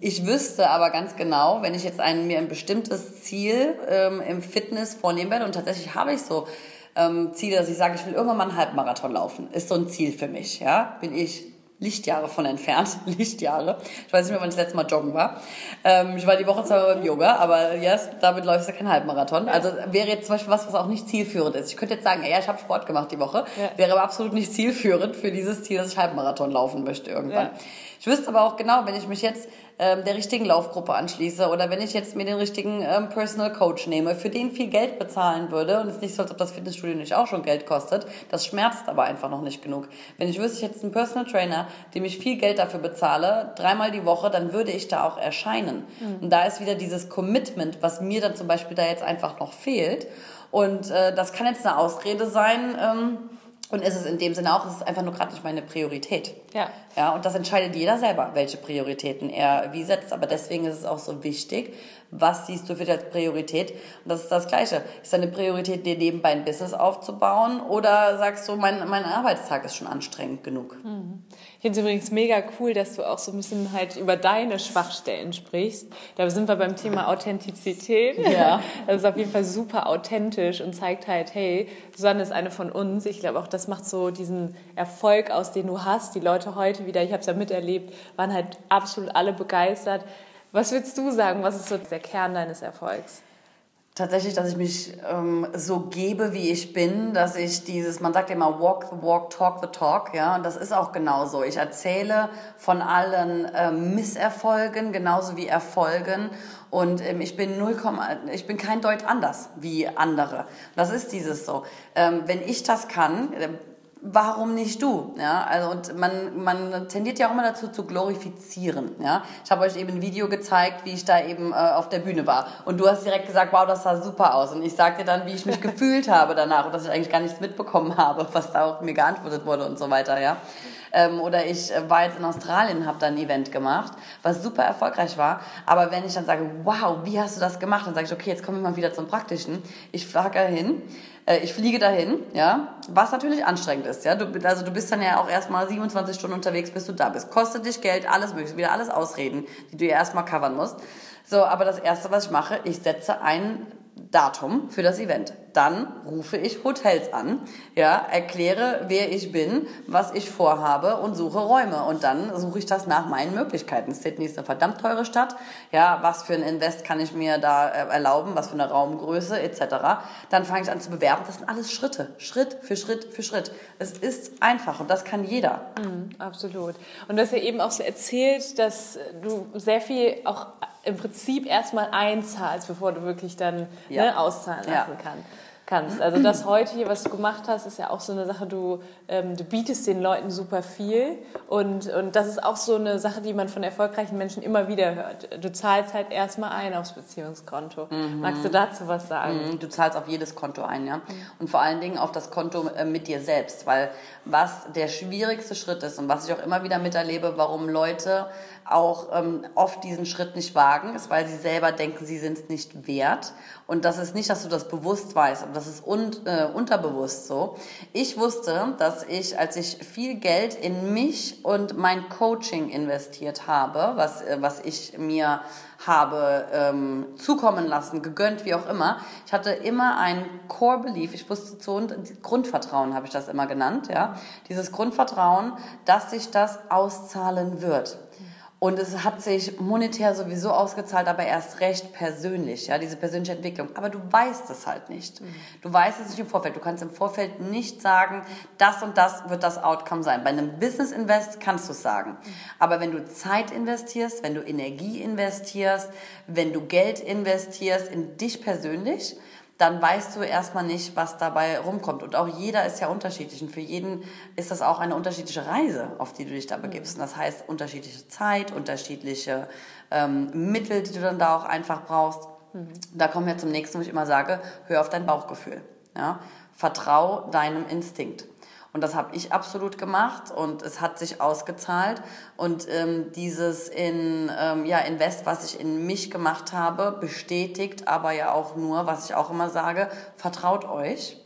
Ich wüsste aber ganz genau, wenn ich jetzt ein, mir ein bestimmtes Ziel ähm, im Fitness vornehmen werde und tatsächlich habe ich so ähm, Ziele, dass ich sage, ich will irgendwann mal einen Halbmarathon laufen, ist so ein Ziel für mich, ja, bin ich Lichtjahre von entfernt. [laughs] Lichtjahre. Ich weiß nicht mehr, wann ich das letzte Mal joggen war. Ähm, ich war die Woche zweimal beim Yoga, aber yes, damit läufst du kein Halbmarathon. Also wäre jetzt zum Beispiel was, was auch nicht zielführend ist. Ich könnte jetzt sagen, ja, ich habe Sport gemacht die Woche. Ja. Wäre aber absolut nicht zielführend für dieses Ziel, dass ich Halbmarathon laufen möchte irgendwann. Ja. Ich wüsste aber auch genau, wenn ich mich jetzt ähm, der richtigen Laufgruppe anschließe oder wenn ich jetzt mir den richtigen ähm, Personal Coach nehme, für den viel Geld bezahlen würde und es ist nicht so, als ob das Fitnessstudio nicht auch schon Geld kostet, das schmerzt aber einfach noch nicht genug. Wenn ich wüsste, ich hätte einen Personal Trainer, dem ich viel Geld dafür bezahle, dreimal die Woche, dann würde ich da auch erscheinen. Mhm. Und da ist wieder dieses Commitment, was mir dann zum Beispiel da jetzt einfach noch fehlt. Und äh, das kann jetzt eine Ausrede sein, ähm, und ist es in dem Sinne auch, es ist einfach nur gerade nicht meine Priorität. Ja. Ja, und das entscheidet jeder selber, welche Prioritäten er wie setzt. Aber deswegen ist es auch so wichtig, was siehst du für die Priorität? Und das ist das Gleiche. Ist deine Priorität, dir nebenbei ein Business aufzubauen? Oder sagst du, mein, mein Arbeitstag ist schon anstrengend genug? Mhm. Ich finde es übrigens mega cool, dass du auch so ein bisschen halt über deine Schwachstellen sprichst. Da sind wir beim Thema Authentizität. Ja. [laughs] Das ist auf jeden Fall super authentisch und zeigt halt, hey, Susanne ist eine von uns. Ich glaube auch, das macht so diesen Erfolg aus, den du hast. Die Leute heute wieder, ich habe es ja miterlebt, waren halt absolut alle begeistert was würdest du sagen, was ist so der Kern deines Erfolgs? Tatsächlich, dass ich mich ähm, so gebe, wie ich bin, dass ich dieses, man sagt immer walk the walk, talk the talk, ja, und das ist auch genauso. Ich erzähle von allen ähm, Misserfolgen genauso wie Erfolgen und ähm, ich bin 0, ich bin kein Deut anders wie andere. Das ist dieses so. Ähm, wenn ich das kann, äh, warum nicht du? Ja, also und man, man tendiert ja auch immer dazu zu glorifizieren. Ja, ich habe euch eben ein Video gezeigt, wie ich da eben äh, auf der Bühne war und du hast direkt gesagt, wow, das sah super aus und ich sagte dann, wie ich mich [laughs] gefühlt habe danach und dass ich eigentlich gar nichts mitbekommen habe, was da auch mir geantwortet wurde und so weiter. Ja, Ähm, oder ich äh, war jetzt in Australien, habe da ein Event gemacht, was super erfolgreich war. Aber wenn ich dann sage, wow, wie hast du das gemacht? Dann sage ich, okay, jetzt kommen wir mal wieder zum Praktischen. Ich frage dahin, äh, ich fliege dahin, ja, was natürlich anstrengend ist, ja. Du, also du bist dann ja auch erstmal 27 Stunden unterwegs, bis du da bist. Kostet dich Geld, alles mögliche, wieder alles Ausreden, die du ja erstmal covern musst. So, aber das erste, was ich mache, ich setze ein Datum für das Event. Dann rufe ich Hotels an, ja, erkläre, wer ich bin, was ich vorhabe und suche Räume. Und dann suche ich das nach meinen Möglichkeiten. Sydney ist eine verdammt teure Stadt. Ja, was für ein Invest kann ich mir da äh, erlauben? Was für eine Raumgröße etc. Dann fange ich an zu bewerben. Das sind alles Schritte, Schritt für Schritt für Schritt. Es ist einfach und das kann jeder. Mhm, absolut. Und du hast ja eben auch so erzählt, dass du sehr viel auch im Prinzip erstmal einzahlst, bevor du wirklich dann ja. ne, auszahlen lassen ja. kannst. Also das heute hier, was du gemacht hast, ist ja auch so eine Sache, du, ähm, du bietest den Leuten super viel und, und das ist auch so eine Sache, die man von erfolgreichen Menschen immer wieder hört. Du zahlst halt erstmal ein aufs Beziehungskonto. Mhm. Magst du dazu was sagen? Mhm. Du zahlst auf jedes Konto ein, ja. Mhm. Und vor allen Dingen auf das Konto äh, mit dir selbst, weil was der schwierigste Schritt ist und was ich auch immer wieder miterlebe, warum Leute auch ähm, oft diesen Schritt nicht wagen, ist, weil sie selber denken, sie sind es nicht wert. Und das ist nicht, dass du das bewusst weißt, aber das ist un äh, unterbewusst so. Ich wusste, dass ich, als ich viel Geld in mich und mein Coaching investiert habe, was, äh, was ich mir habe ähm, zukommen lassen, gegönnt, wie auch immer. Ich hatte immer ein Core Belief, ich wusste so, Grundvertrauen habe ich das immer genannt, ja. Dieses Grundvertrauen, dass sich das auszahlen wird. Und es hat sich monetär sowieso ausgezahlt, aber erst recht persönlich, ja, diese persönliche Entwicklung. Aber du weißt es halt nicht. Mhm. Du weißt es nicht im Vorfeld. Du kannst im Vorfeld nicht sagen, das und das wird das Outcome sein. Bei einem Business Invest kannst du es sagen. Mhm. Aber wenn du Zeit investierst, wenn du Energie investierst, wenn du Geld investierst in dich persönlich, dann weißt du erstmal nicht, was dabei rumkommt. Und auch jeder ist ja unterschiedlich. Und für jeden ist das auch eine unterschiedliche Reise, auf die du dich da begibst. Und das heißt, unterschiedliche Zeit, unterschiedliche ähm, Mittel, die du dann da auch einfach brauchst. Mhm. Da kommen wir zum nächsten, wo ich immer sage, hör auf dein Bauchgefühl. Ja? Vertrau deinem Instinkt. Und das habe ich absolut gemacht und es hat sich ausgezahlt. Und ähm, dieses in, ähm, ja, Invest, was ich in mich gemacht habe, bestätigt aber ja auch nur, was ich auch immer sage, vertraut euch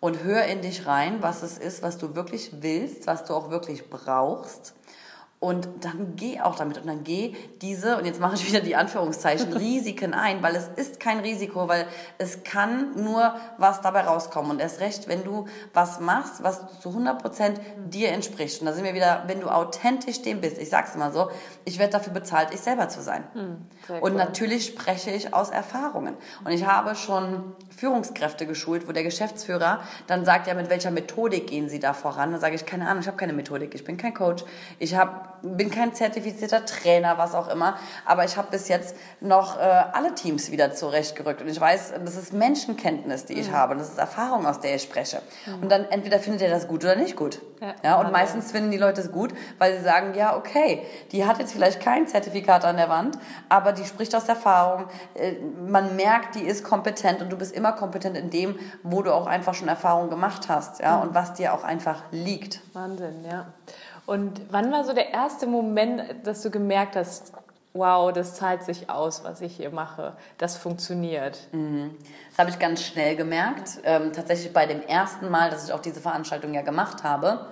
und hör in dich rein, was es ist, was du wirklich willst, was du auch wirklich brauchst und dann geh auch damit und dann geh diese, und jetzt mache ich wieder die Anführungszeichen, [laughs] Risiken ein, weil es ist kein Risiko, weil es kann nur was dabei rauskommen. Und erst recht, wenn du was machst, was zu 100 Prozent dir entspricht. Und da sind wir wieder, wenn du authentisch dem bist, ich sag's immer so, ich werde dafür bezahlt, ich selber zu sein. Hm, und natürlich spreche ich aus Erfahrungen. Und ich habe schon Führungskräfte geschult, wo der Geschäftsführer dann sagt, ja, mit welcher Methodik gehen Sie da voran? Dann sage ich, keine Ahnung, ich habe keine Methodik, ich bin kein Coach, ich habe bin kein zertifizierter Trainer, was auch immer, aber ich habe bis jetzt noch äh, alle Teams wieder zurechtgerückt und ich weiß, das ist Menschenkenntnis, die ich mhm. habe und das ist Erfahrung, aus der ich spreche. Mhm. Und dann entweder findet ihr das gut oder nicht gut. Ja, ja und meistens finden die Leute es gut, weil sie sagen, ja, okay, die hat jetzt vielleicht kein Zertifikat an der Wand, aber die spricht aus Erfahrung. Äh, man merkt, die ist kompetent und du bist immer kompetent in dem, wo du auch einfach schon Erfahrung gemacht hast, ja, mhm. und was dir auch einfach liegt. Wahnsinn, ja. Und wann war so der erste Moment, dass du gemerkt hast, wow, das zahlt sich aus, was ich hier mache, das funktioniert? Mhm. Das habe ich ganz schnell gemerkt. Ähm, tatsächlich bei dem ersten Mal, dass ich auch diese Veranstaltung ja gemacht habe.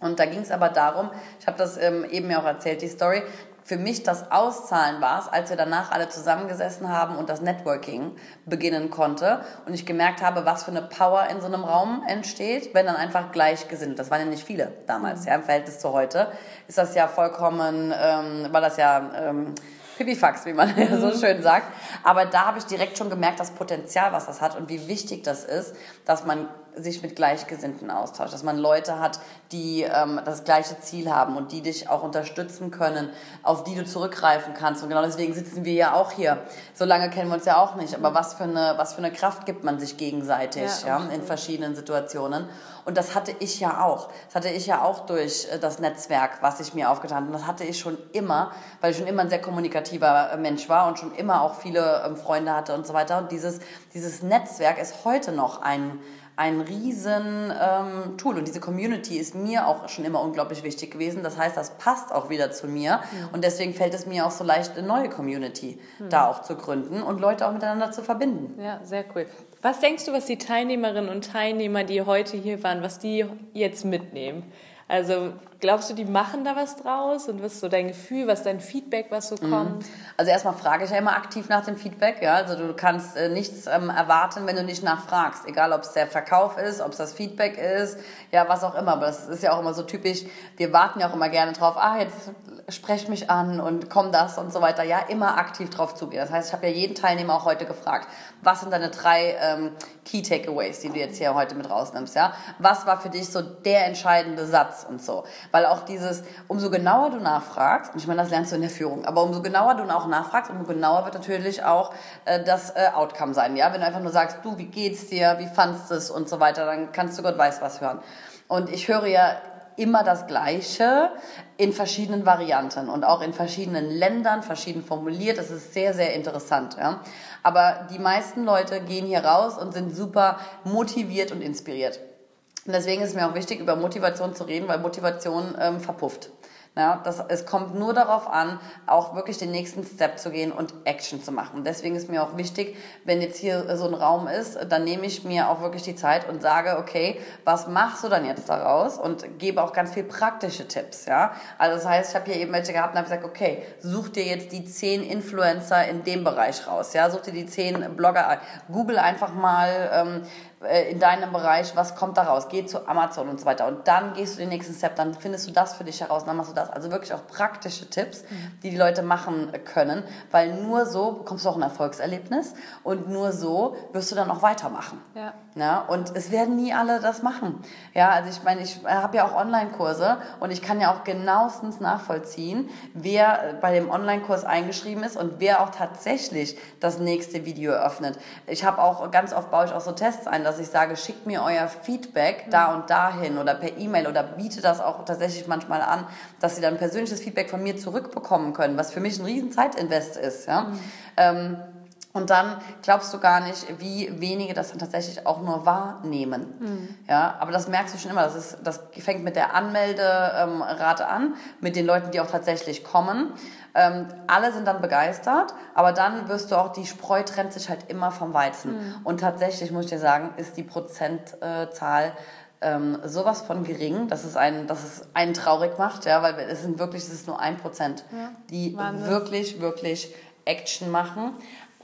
Und da ging es aber darum, ich habe das ähm, eben ja auch erzählt, die Story, für mich das Auszahlen war es, als wir danach alle zusammengesessen haben und das Networking beginnen konnte und ich gemerkt habe, was für eine Power in so einem Raum entsteht, wenn dann einfach gleichgesinnt. Das waren ja nicht viele damals, mhm. ja, im Verhältnis zu heute ist das ja vollkommen, ähm, war das ja ähm, Pipifax, wie man [laughs] ja so mhm. schön sagt. Aber da habe ich direkt schon gemerkt, das Potenzial, was das hat und wie wichtig das ist, dass man sich mit Gleichgesinnten austauscht, dass man Leute hat, die ähm, das gleiche Ziel haben und die dich auch unterstützen können, auf die du zurückgreifen kannst. Und genau deswegen sitzen wir ja auch hier. So lange kennen wir uns ja auch nicht, aber was für eine, was für eine Kraft gibt man sich gegenseitig ja, ja in verschiedenen Situationen. Und das hatte ich ja auch. Das hatte ich ja auch durch äh, das Netzwerk, was ich mir aufgetan habe. Und das hatte ich schon immer, weil ich schon immer ein sehr kommunikativer äh, Mensch war und schon immer auch viele ähm, Freunde hatte und so weiter. Und dieses, dieses Netzwerk ist heute noch ein ein riesen ähm, Tool und diese Community ist mir auch schon immer unglaublich wichtig gewesen. Das heißt, das passt auch wieder zu mir mhm. und deswegen fällt es mir auch so leicht, eine neue Community mhm. da auch zu gründen und Leute auch miteinander zu verbinden. Ja, sehr cool. Was denkst du, was die Teilnehmerinnen und Teilnehmer, die heute hier waren, was die jetzt mitnehmen? Also glaubst du, die machen da was draus? Und was ist so dein Gefühl, was dein Feedback, was so mhm. kommt? Also erstmal frage ich ja immer aktiv nach dem Feedback. Ja? Also du kannst äh, nichts ähm, erwarten, wenn du nicht nachfragst. Egal, ob es der Verkauf ist, ob es das Feedback ist, ja, was auch immer. Aber das ist ja auch immer so typisch. Wir warten ja auch immer gerne drauf, ah, jetzt sprech mich an und komm das und so weiter. Ja, immer aktiv drauf zugehen. Das heißt, ich habe ja jeden Teilnehmer auch heute gefragt, was sind deine drei ähm, Key Takeaways, die du jetzt hier heute mit rausnimmst, ja? Was war für dich so der entscheidende Satz und so? Weil auch dieses, umso genauer du nachfragst, und ich meine, das lernst du in der Führung, aber umso genauer du auch nachfragst, umso genauer wird natürlich auch äh, das äh, Outcome sein, ja? Wenn du einfach nur sagst, du, wie geht's dir, wie fandst es und so weiter, dann kannst du Gott weiß was hören. Und ich höre ja immer das Gleiche in verschiedenen Varianten und auch in verschiedenen Ländern, verschieden formuliert. Das ist sehr, sehr interessant. Ja. Aber die meisten Leute gehen hier raus und sind super motiviert und inspiriert. Und deswegen ist es mir auch wichtig, über Motivation zu reden, weil Motivation ähm, verpufft. Ja, das, es kommt nur darauf an, auch wirklich den nächsten Step zu gehen und Action zu machen. Deswegen ist mir auch wichtig, wenn jetzt hier so ein Raum ist, dann nehme ich mir auch wirklich die Zeit und sage, okay, was machst du dann jetzt daraus? Und gebe auch ganz viel praktische Tipps. Ja? Also das heißt, ich habe hier eben welche gehabt und habe gesagt, okay, such dir jetzt die zehn Influencer in dem Bereich raus. Ja? Such dir die zehn Blogger. Google einfach mal, ähm, äh, in deinem Bereich, was kommt da raus? Geh zu Amazon und so weiter. Und dann gehst du den nächsten Step, dann findest du das für dich heraus, dann machst du das. Also wirklich auch praktische Tipps, die die Leute machen können, weil nur so bekommst du auch ein Erfolgserlebnis und nur so wirst du dann auch weitermachen. Ja. Ja, und es werden nie alle das machen. Ja, also ich meine, ich habe ja auch Online-Kurse und ich kann ja auch genauestens nachvollziehen, wer bei dem Online-Kurs eingeschrieben ist und wer auch tatsächlich das nächste Video öffnet. Ich habe auch ganz oft baue ich auch so Tests ein, dass ich sage, schickt mir euer Feedback da und dahin oder per E-Mail oder biete das auch tatsächlich manchmal an, dass sie dann persönliches Feedback von mir zurückbekommen können, was für mich ein riesen Zeitinvest ist. Ja? Mhm. Ähm, und dann glaubst du gar nicht, wie wenige das dann tatsächlich auch nur wahrnehmen. Mhm. Ja, aber das merkst du schon immer. Das, ist, das fängt mit der Anmelderate an, mit den Leuten, die auch tatsächlich kommen. Ähm, alle sind dann begeistert, aber dann wirst du auch, die Spreu trennt sich halt immer vom Weizen. Mhm. Und tatsächlich, muss ich dir sagen, ist die Prozentzahl ähm, sowas von gering, dass es einen, dass es einen traurig macht, ja, weil es sind wirklich, es ist nur ein Prozent, ja. die Wahnsinn. wirklich, wirklich Action machen.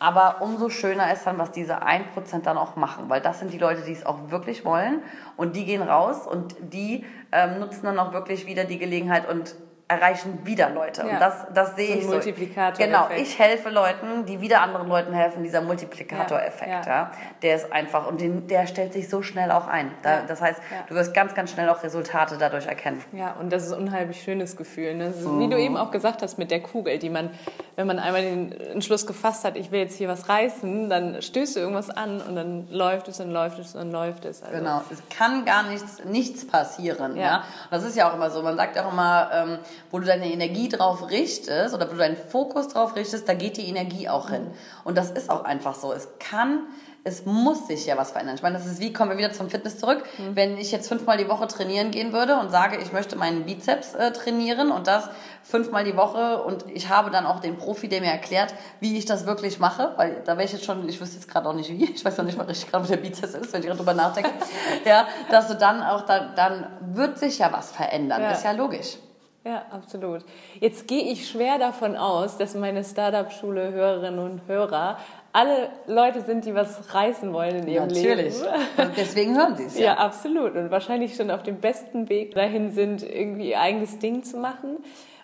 Aber umso schöner ist dann, was diese 1% dann auch machen, weil das sind die Leute, die es auch wirklich wollen und die gehen raus und die ähm, nutzen dann auch wirklich wieder die Gelegenheit und erreichen wieder Leute. Ja. Und das, das sehe so ich so. Multiplikator. Genau, ich helfe Leuten, die wieder anderen Leuten helfen, dieser Multiplikatoreffekt. Ja. ja. Der ist einfach, und den, der stellt sich so schnell auch ein. Da, das heißt, du wirst ganz, ganz schnell auch Resultate dadurch erkennen. Ja, und das ist ein unheimlich schönes Gefühl. Ne? Mhm. Wie du eben auch gesagt hast mit der Kugel, die man, wenn man einmal den Entschluss gefasst hat, ich will jetzt hier was reißen, dann stößt du irgendwas an und dann läuft es und läuft es und läuft es. Also genau, es kann gar nichts, nichts passieren. Ja. ja? das ist ja auch immer so, man sagt auch immer, ähm, wo du deine Energie drauf richtest oder wo du deinen Fokus drauf richtest, da geht die Energie auch hin. Und das ist auch einfach so. Es kann, es muss sich ja was verändern. Ich meine, das ist wie, kommen wir wieder zum Fitness zurück. Mhm. Wenn ich jetzt fünfmal die Woche trainieren gehen würde und sage, ich möchte meinen Bizeps äh, trainieren und das fünfmal die Woche und ich habe dann auch den Profi, der mir erklärt, wie ich das wirklich mache, weil da wäre ich jetzt schon, ich wüsste jetzt gerade auch nicht wie, [laughs] ich weiß noch nicht mal richtig gerade, wo der Bizeps ist, wenn ich darüber nachdenke, [laughs] ja, dass du dann auch, da, dann wird sich ja was verändern, ja. ist ja logisch. Ja, absolut. Jetzt gehe ich schwer davon aus, dass meine Startup-Schule Hörerinnen und Hörer alle Leute sind, die was reißen wollen in ihrem Natürlich. Leben. Natürlich. Deswegen hören sie es ja. Ja, absolut. Und wahrscheinlich schon auf dem besten Weg dahin sind, irgendwie ihr eigenes Ding zu machen.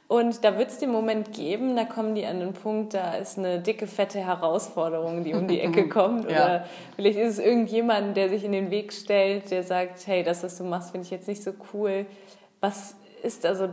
Und da wird es den Moment geben, da kommen die an den Punkt, da ist eine dicke, fette Herausforderung, die um die Ecke [laughs] kommt. ja. Oder vielleicht ist es irgendjemand, der sich in den Weg stellt, der sagt, hey, das, was du machst, finde ich jetzt nicht so cool. Was ist also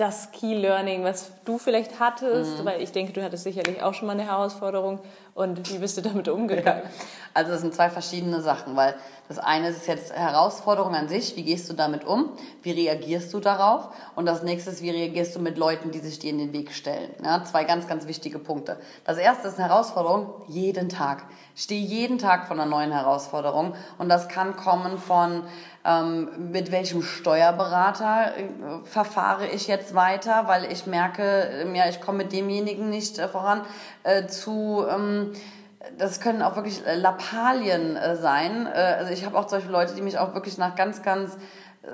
das Key Learning, was du vielleicht hattest? Mhm. Weil ich denke, du hattest sicherlich auch schon mal eine Herausforderung. Und wie bist du damit umgegangen? Ja. Also das sind zwei verschiedene Sachen, weil das eine ist jetzt Herausforderung an sich, wie gehst du damit um, wie reagierst du darauf und das nächste ist, wie reagierst du mit Leuten, die sich dir in den Weg stellen. Ja, zwei ganz, ganz wichtige Punkte. Das erste ist eine Herausforderung jeden Tag. stehe jeden Tag vor einer neuen Herausforderung und das kann kommen von ähm, mit welchem Steuerberater äh, verfahre ich jetzt weiter, weil ich merke, äh, ja, ich komme mit demjenigen nicht äh, voran, äh, zu ähm, das können auch wirklich äh, Lappalien äh, sein. Äh, also ich habe auch Beispiel Leute, die mich auch wirklich nach ganz, ganz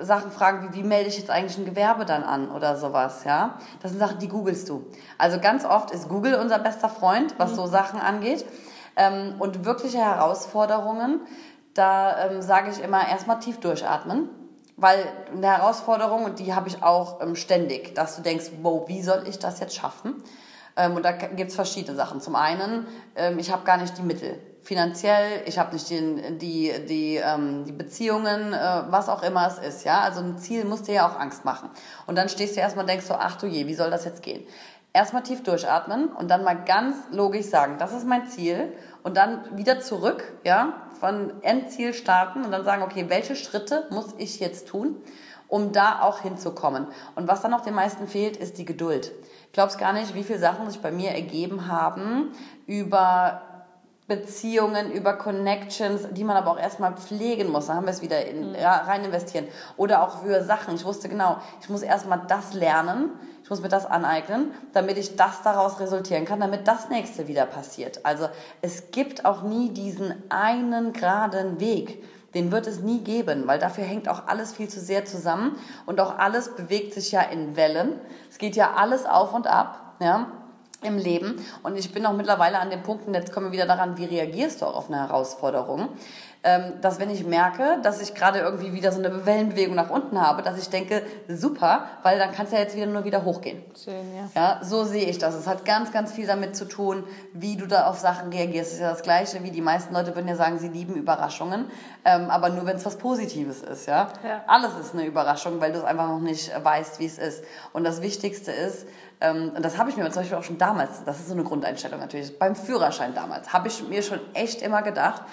Sachen fragen, wie, wie melde ich jetzt eigentlich ein Gewerbe dann an oder sowas, ja. Das sind Sachen, die googelst du. Also ganz oft ist Google unser bester Freund, was mhm. so Sachen angeht. Ähm, und wirkliche Herausforderungen, da ähm, sage ich immer erstmal tief durchatmen. Weil eine Herausforderung, und die habe ich auch ähm, ständig, dass du denkst, wow, wie soll ich das jetzt schaffen? Ähm, und da gibt es verschiedene Sachen. Zum einen, ähm, ich habe gar nicht die Mittel. Finanziell, ich habe nicht die, die, die, ähm, die Beziehungen, äh, was auch immer es ist. Ja? Also ein Ziel muss dir ja auch Angst machen. Und dann stehst du erstmal und denkst so, ach du je, wie soll das jetzt gehen? Erstmal tief durchatmen und dann mal ganz logisch sagen, das ist mein Ziel. Und dann wieder zurück, ja, von Endziel starten und dann sagen, okay, welche Schritte muss ich jetzt tun, um da auch hinzukommen? Und was dann noch den meisten fehlt, ist die Geduld glaubst gar nicht, wie viele Sachen sich bei mir ergeben haben über Beziehungen, über Connections, die man aber auch erstmal pflegen muss. Da haben wir es wieder in, mhm. rein investieren. Oder auch für Sachen. Ich wusste genau, ich muss erstmal das lernen, ich muss mir das aneignen, damit ich das daraus resultieren kann, damit das nächste wieder passiert. Also es gibt auch nie diesen einen geraden Weg den wird es nie geben, weil dafür hängt auch alles viel zu sehr zusammen und auch alles bewegt sich ja in Wellen. Es geht ja alles auf und ab, ja im Leben. Und ich bin auch mittlerweile an dem Punkt, und jetzt kommen wir wieder daran, wie reagierst du auch auf eine Herausforderung dass wenn ich merke, dass ich gerade irgendwie wieder so eine Wellenbewegung nach unten habe, dass ich denke, super, weil dann kann es ja jetzt wieder nur wieder hochgehen. Schön, ja. Ja, so sehe ich das. Es hat ganz, ganz viel damit zu tun, wie du da auf Sachen reagierst. Es ist ja das Gleiche, wie die meisten Leute würden ja sagen, sie lieben Überraschungen, ähm, aber nur wenn es was Positives ist, ja? ja. Alles ist eine Überraschung, weil du es einfach noch nicht weißt, wie es ist. Und das Wichtigste ist, ähm, und das habe ich mir zum Beispiel auch schon damals, das ist so eine Grundeinstellung natürlich, beim Führerschein damals, habe ich mir schon echt immer gedacht,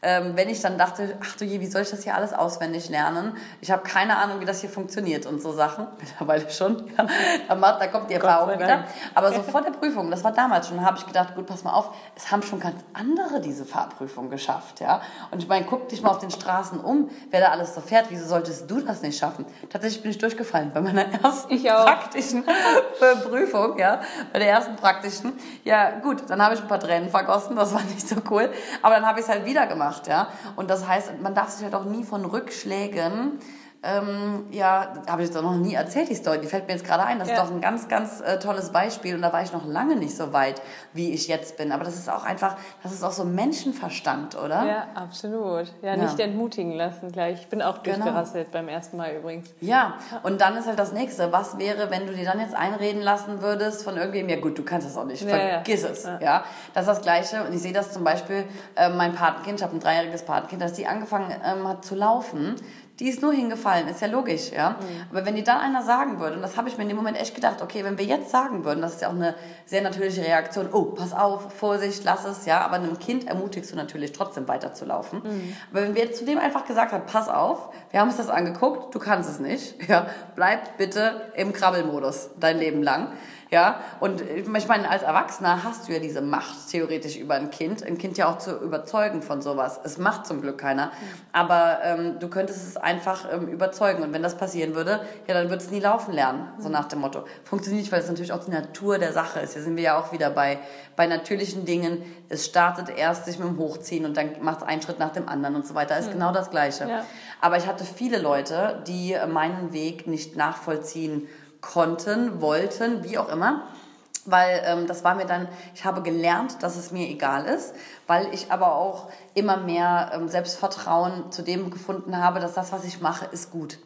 ähm, wenn ich dann dachte, ach du je, wie soll ich das hier alles auswendig lernen? Ich habe keine Ahnung, wie das hier funktioniert und so Sachen. [laughs] Mittlerweile schon. Ja. Da, kommt die Erfahrung wieder. Aber so vor der Prüfung, das war damals schon, habe ich gedacht, gut, pass mal auf, es haben schon ganz andere diese Fahrprüfung geschafft. ja. Und ich meine, guck dich mal auf den Straßen um, wer da alles so fährt. Wieso solltest du das nicht schaffen? Tatsächlich bin ich durchgefallen bei meiner ersten praktischen [laughs] Prüfung, ja, bei der ersten praktischen. Ja, gut, dann habe ich ein paar Tränen vergossen, das war nicht so cool. Aber dann habe ich es halt wieder gemacht gemacht, ja. Und das heißt, man darf sich halt auch nie von Rückschlägen ähm, ja, habe ich jetzt auch noch nie erzählt, die Story. Die fällt mir jetzt gerade ein. Das ja. ist doch ein ganz, ganz äh, tolles Beispiel. Und da war ich noch lange nicht so weit, wie ich jetzt bin. Aber das ist auch einfach, das ist auch so Menschenverstand, oder? Ja, absolut. Ja, nicht ja. entmutigen lassen gleich. Ich bin auch genau. durchgerasselt beim ersten Mal übrigens. Ja, und dann ist halt das Nächste. Was wäre, wenn du dir dann jetzt einreden lassen würdest von irgendwem, ja gut, du kannst das auch nicht, vergiss es. Ja. Das ist das Gleiche. Und ich sehe das zum Beispiel, äh, mein Patenkind, ich habe ein dreijähriges Patenkind, dass die angefangen ähm, hat zu laufen die ist nur hingefallen, ist ja logisch, ja. Mhm. Aber wenn dir dann einer sagen würde, und das habe ich mir in dem Moment echt gedacht, okay, wenn wir jetzt sagen würden, das ist ja auch eine sehr natürliche Reaktion, oh, pass auf, Vorsicht, lass es, ja, aber einem Kind ermutigst du natürlich trotzdem weiterzulaufen. Mhm. Aber wenn wir jetzt zu dem einfach gesagt haben, pass auf, wir haben uns das angeguckt, du kannst es nicht, [laughs] ja, bleib bitte im Krabbelmodus dein Leben lang ja, und ich meine, als Erwachsener hast du ja diese Macht theoretisch über ein Kind, ein Kind ja auch zu überzeugen von sowas. Es macht zum Glück keiner, aber ähm, du könntest es einfach ähm, überzeugen. Und wenn das passieren würde, ja, dann wird es nie laufen lernen, so nach dem Motto. Funktioniert nicht, weil es natürlich auch die Natur der Sache ist. Hier sind wir ja auch wieder bei, bei natürlichen Dingen. Es startet erst sich mit dem Hochziehen und dann macht es einen Schritt nach dem anderen und so weiter. Ist mhm. genau das Gleiche. Ja. Aber ich hatte viele Leute, die meinen Weg nicht nachvollziehen konnten, wollten, wie auch immer. Weil ähm, das war mir dann, ich habe gelernt, dass es mir egal ist, weil ich aber auch immer mehr ähm, Selbstvertrauen zu dem gefunden habe, dass das, was ich mache, ist gut.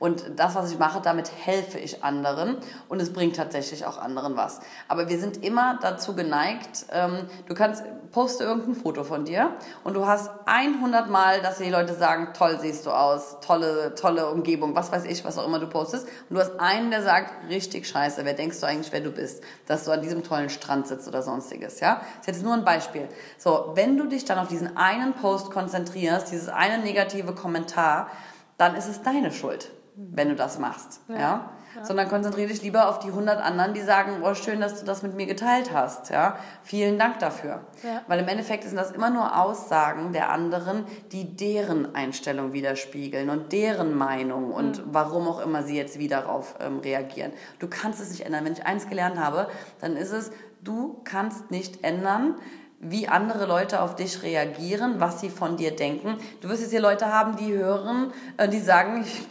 Und das, was ich mache, damit helfe ich anderen und es bringt tatsächlich auch anderen was. Aber wir sind immer dazu geneigt, ähm, du kannst, poste irgendein Foto von dir und du hast 100 Mal, dass die Leute sagen, toll siehst du aus, tolle, tolle Umgebung, was weiß ich, was auch immer du postest. Und du hast einen, der sagt, richtig scheiße, wer denkst du eigentlich, wer du bist, dass du an diesem tollen Strand sitzt oder sonstiges, ja? Das ist jetzt nur ein Beispiel. So, wenn du dich dann auf diesen einen Post konzentrierst, dieses eine negative Kommentar, dann ist es deine Schuld, wenn du das machst, ja? ja? Sondern konzentriere dich lieber auf die 100 anderen, die sagen, oh, schön, dass du das mit mir geteilt hast. Ja? Vielen Dank dafür. Ja. Weil im Endeffekt sind das immer nur Aussagen der anderen, die deren Einstellung widerspiegeln und deren Meinung und mhm. warum auch immer sie jetzt wieder darauf ähm, reagieren. Du kannst es nicht ändern. Wenn ich eins gelernt habe, dann ist es, du kannst nicht ändern, wie andere Leute auf dich reagieren, was sie von dir denken. Du wirst jetzt hier Leute haben, die hören, äh, die sagen, ich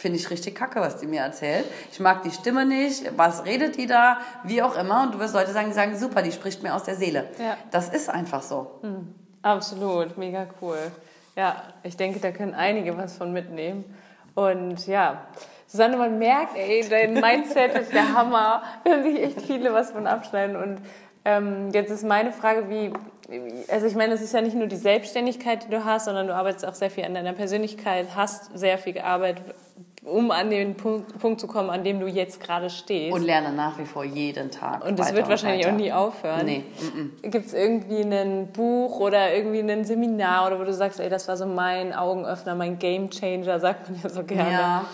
finde ich richtig kacke, was die mir erzählt. Ich mag die Stimme nicht, was redet die da, wie auch immer. Und du wirst Leute sagen, die sagen, super, die spricht mir aus der Seele. Ja. Das ist einfach so. Mhm. Absolut, mega cool. Ja, ich denke, da können einige was von mitnehmen. Und ja, Susanne, man merkt, ey, dein Mindset ist der Hammer. [laughs] Da können sich echt viele was von abschneiden. Und ähm, jetzt ist meine Frage, wie, also ich meine, es ist ja nicht nur die Selbstständigkeit, die du hast, sondern du arbeitest auch sehr viel an deiner Persönlichkeit, hast sehr viel gearbeitet, um an den Punkt, Punkt, zu kommen, an dem du jetzt gerade stehst. Und lerne nach wie vor jeden Tag. Und das wird wahrscheinlich auch nie aufhören. Nee. Gibt es irgendwie ein Buch oder irgendwie ein Seminar oder wo du sagst, ey, das war so mein Augenöffner, mein Gamechanger, sagt man ja so gerne. Ja.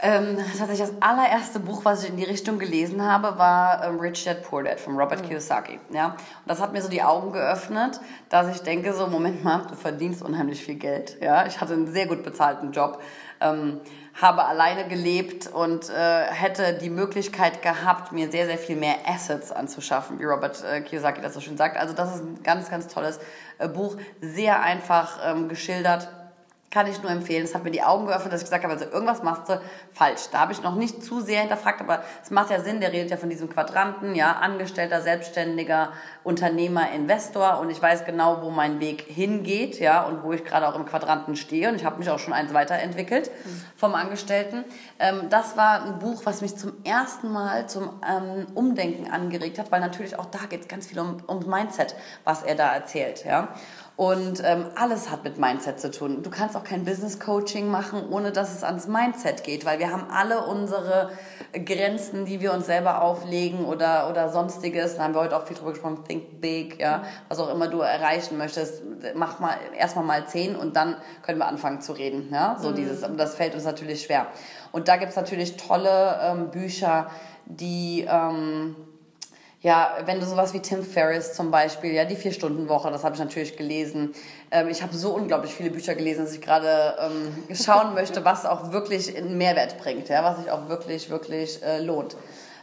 Ähm, tatsächlich das allererste Buch, was ich in die Richtung gelesen habe, war ähm, Rich Dad Poor Dad von Robert mhm. Kiyosaki. Ja? Und das hat mir so die Augen geöffnet, dass ich denke, so, Moment mal, du verdienst unheimlich viel Geld. Ja? Ich hatte einen sehr gut bezahlten Job. Ähm, habe alleine gelebt und äh, hätte die Möglichkeit gehabt, mir sehr, sehr viel mehr Assets anzuschaffen, wie Robert äh, Kiyosaki das so schön sagt. Also das ist ein ganz, ganz tolles äh, Buch, sehr einfach ähm, geschildert kann ich nur empfehlen. Es hat mir die Augen geöffnet, dass ich gesagt habe, also irgendwas machst du falsch. Da habe ich noch nicht zu sehr hinterfragt, aber es macht ja Sinn. Der redet ja von diesem Quadranten, ja, Angestellter, Selbstständiger, Unternehmer, Investor und ich weiß genau, wo mein Weg hingeht, ja, und wo ich gerade auch im Quadranten stehe und ich habe mich auch schon eins weiterentwickelt vom Angestellten. Ähm, das war ein Buch, was mich zum ersten Mal zum ähm, Umdenken angeregt hat, weil natürlich auch da geht es ganz viel um, um Mindset, was er da erzählt, ja. Und ähm, alles hat mit Mindset zu tun. Du kannst auch kein Business Coaching machen, ohne dass es ans Mindset geht, weil wir haben alle unsere Grenzen, die wir uns selber auflegen oder, oder sonstiges. Da haben wir heute auch viel drüber gesprochen. Think big, ja. Was auch immer du erreichen möchtest. Mach mal erstmal mal zehn und dann können wir anfangen zu reden, ja. So mhm. dieses, das fällt uns natürlich schwer. Und da gibt's natürlich tolle ähm, Bücher, die, ähm, ja, wenn du sowas wie Tim Ferriss zum Beispiel, ja, die Vier-Stunden-Woche, das habe ich natürlich gelesen. Ähm, ich habe so unglaublich viele Bücher gelesen, dass ich gerade ähm, schauen möchte, was auch wirklich einen Mehrwert bringt, ja, was sich auch wirklich, wirklich äh, lohnt.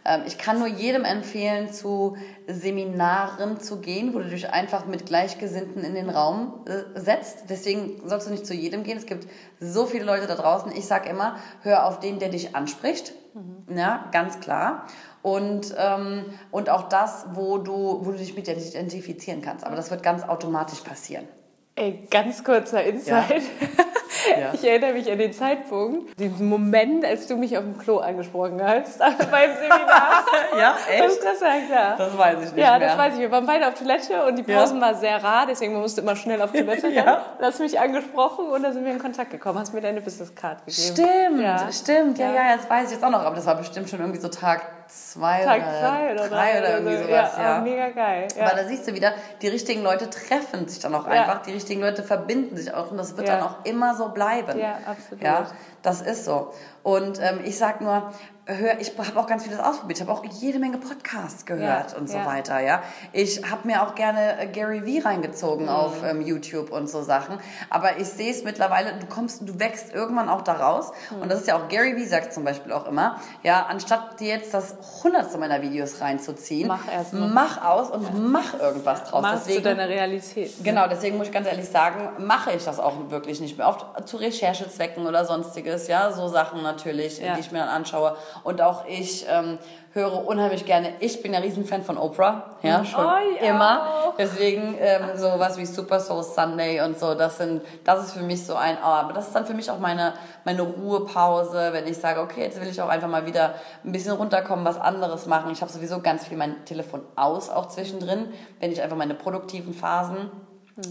Ähm, ich kann nur jedem empfehlen, zu Seminaren zu gehen, wo du dich einfach mit Gleichgesinnten in den Raum äh, setzt. Deswegen sollst du nicht zu jedem gehen. Es gibt so viele Leute da draußen. Ich sage immer, hör auf den, der dich anspricht. Mhm. Ja, ganz klar und, ähm, und auch das, wo du, wo du dich mit identifizieren kannst. Aber das wird ganz automatisch passieren. Ey, ganz kurzer Insight. Ja. [laughs] Ja. Ich erinnere mich an den Zeitpunkt, den Moment, als du mich auf dem Klo angesprochen hast, [laughs] beim Seminar. [laughs] ja, echt? Das sagt, ja. Das weiß ich nicht Ja, mehr. das weiß ich. Wir waren beide auf Toilette und die Pausen ja. war sehr rar, deswegen man musste immer schnell auf Toilette. [laughs] ja. Du hast mich angesprochen und dann sind wir in Kontakt gekommen. Hast mir deine Business-Card gegeben. Stimmt, ja. stimmt. Ja, ja, jetzt weiß ich jetzt auch noch. Aber das war bestimmt schon irgendwie so Tag zwei Tag oder zwei oder drei oder irgendwie sowas. Ja, ja. mega geil. Ja. Aber da siehst du wieder, die richtigen Leute treffen sich dann auch einfach, die richtigen Leute verbinden sich auch und das wird dann auch immer so bleiben. Ja, absolut. Ja, das ist so. Und ähm, ich sag nur, hör, ich habe auch ganz vieles ausprobiert. Ich habe auch jede Menge Podcasts gehört ja, und so ja. weiter. Ja, ich habe mir auch gerne äh, Gary Vee reingezogen mhm. auf ähm, YouTube und so Sachen. Aber ich sehe es mittlerweile. Du kommst, du wächst irgendwann auch daraus. Mhm. Und das ist ja auch Gary Vee sagt zum Beispiel auch immer. Ja, anstatt dir jetzt das hundertste meiner Videos reinzuziehen, mach erstmal, mach aus und ja. mach irgendwas draus. Mach deswegen, zu deiner Realität. Ne? Genau, deswegen muss ich ganz ehrlich sagen, mache ich das auch wirklich nicht mehr. Oft zu Recherchezwecken oder sonstiges. Ja, so Sachen natürlich, die ich mir dann anschaue Und auch ich ähm, höre unheimlich gerne. Ich bin ja Riesenfan von Oprah, ja, Mhm. schon Oh, ja. immer. Deswegen ähm, so was wie Super Soul Sunday und so, das sind, das ist für mich so ein, oh, aber das ist dann für mich auch meine, meine Ruhepause, wenn ich sage, okay, jetzt will ich auch einfach mal wieder ein bisschen runterkommen, was anderes machen. Ich habe sowieso ganz viel mein Telefon aus, auch zwischendrin, wenn ich einfach meine produktiven Phasen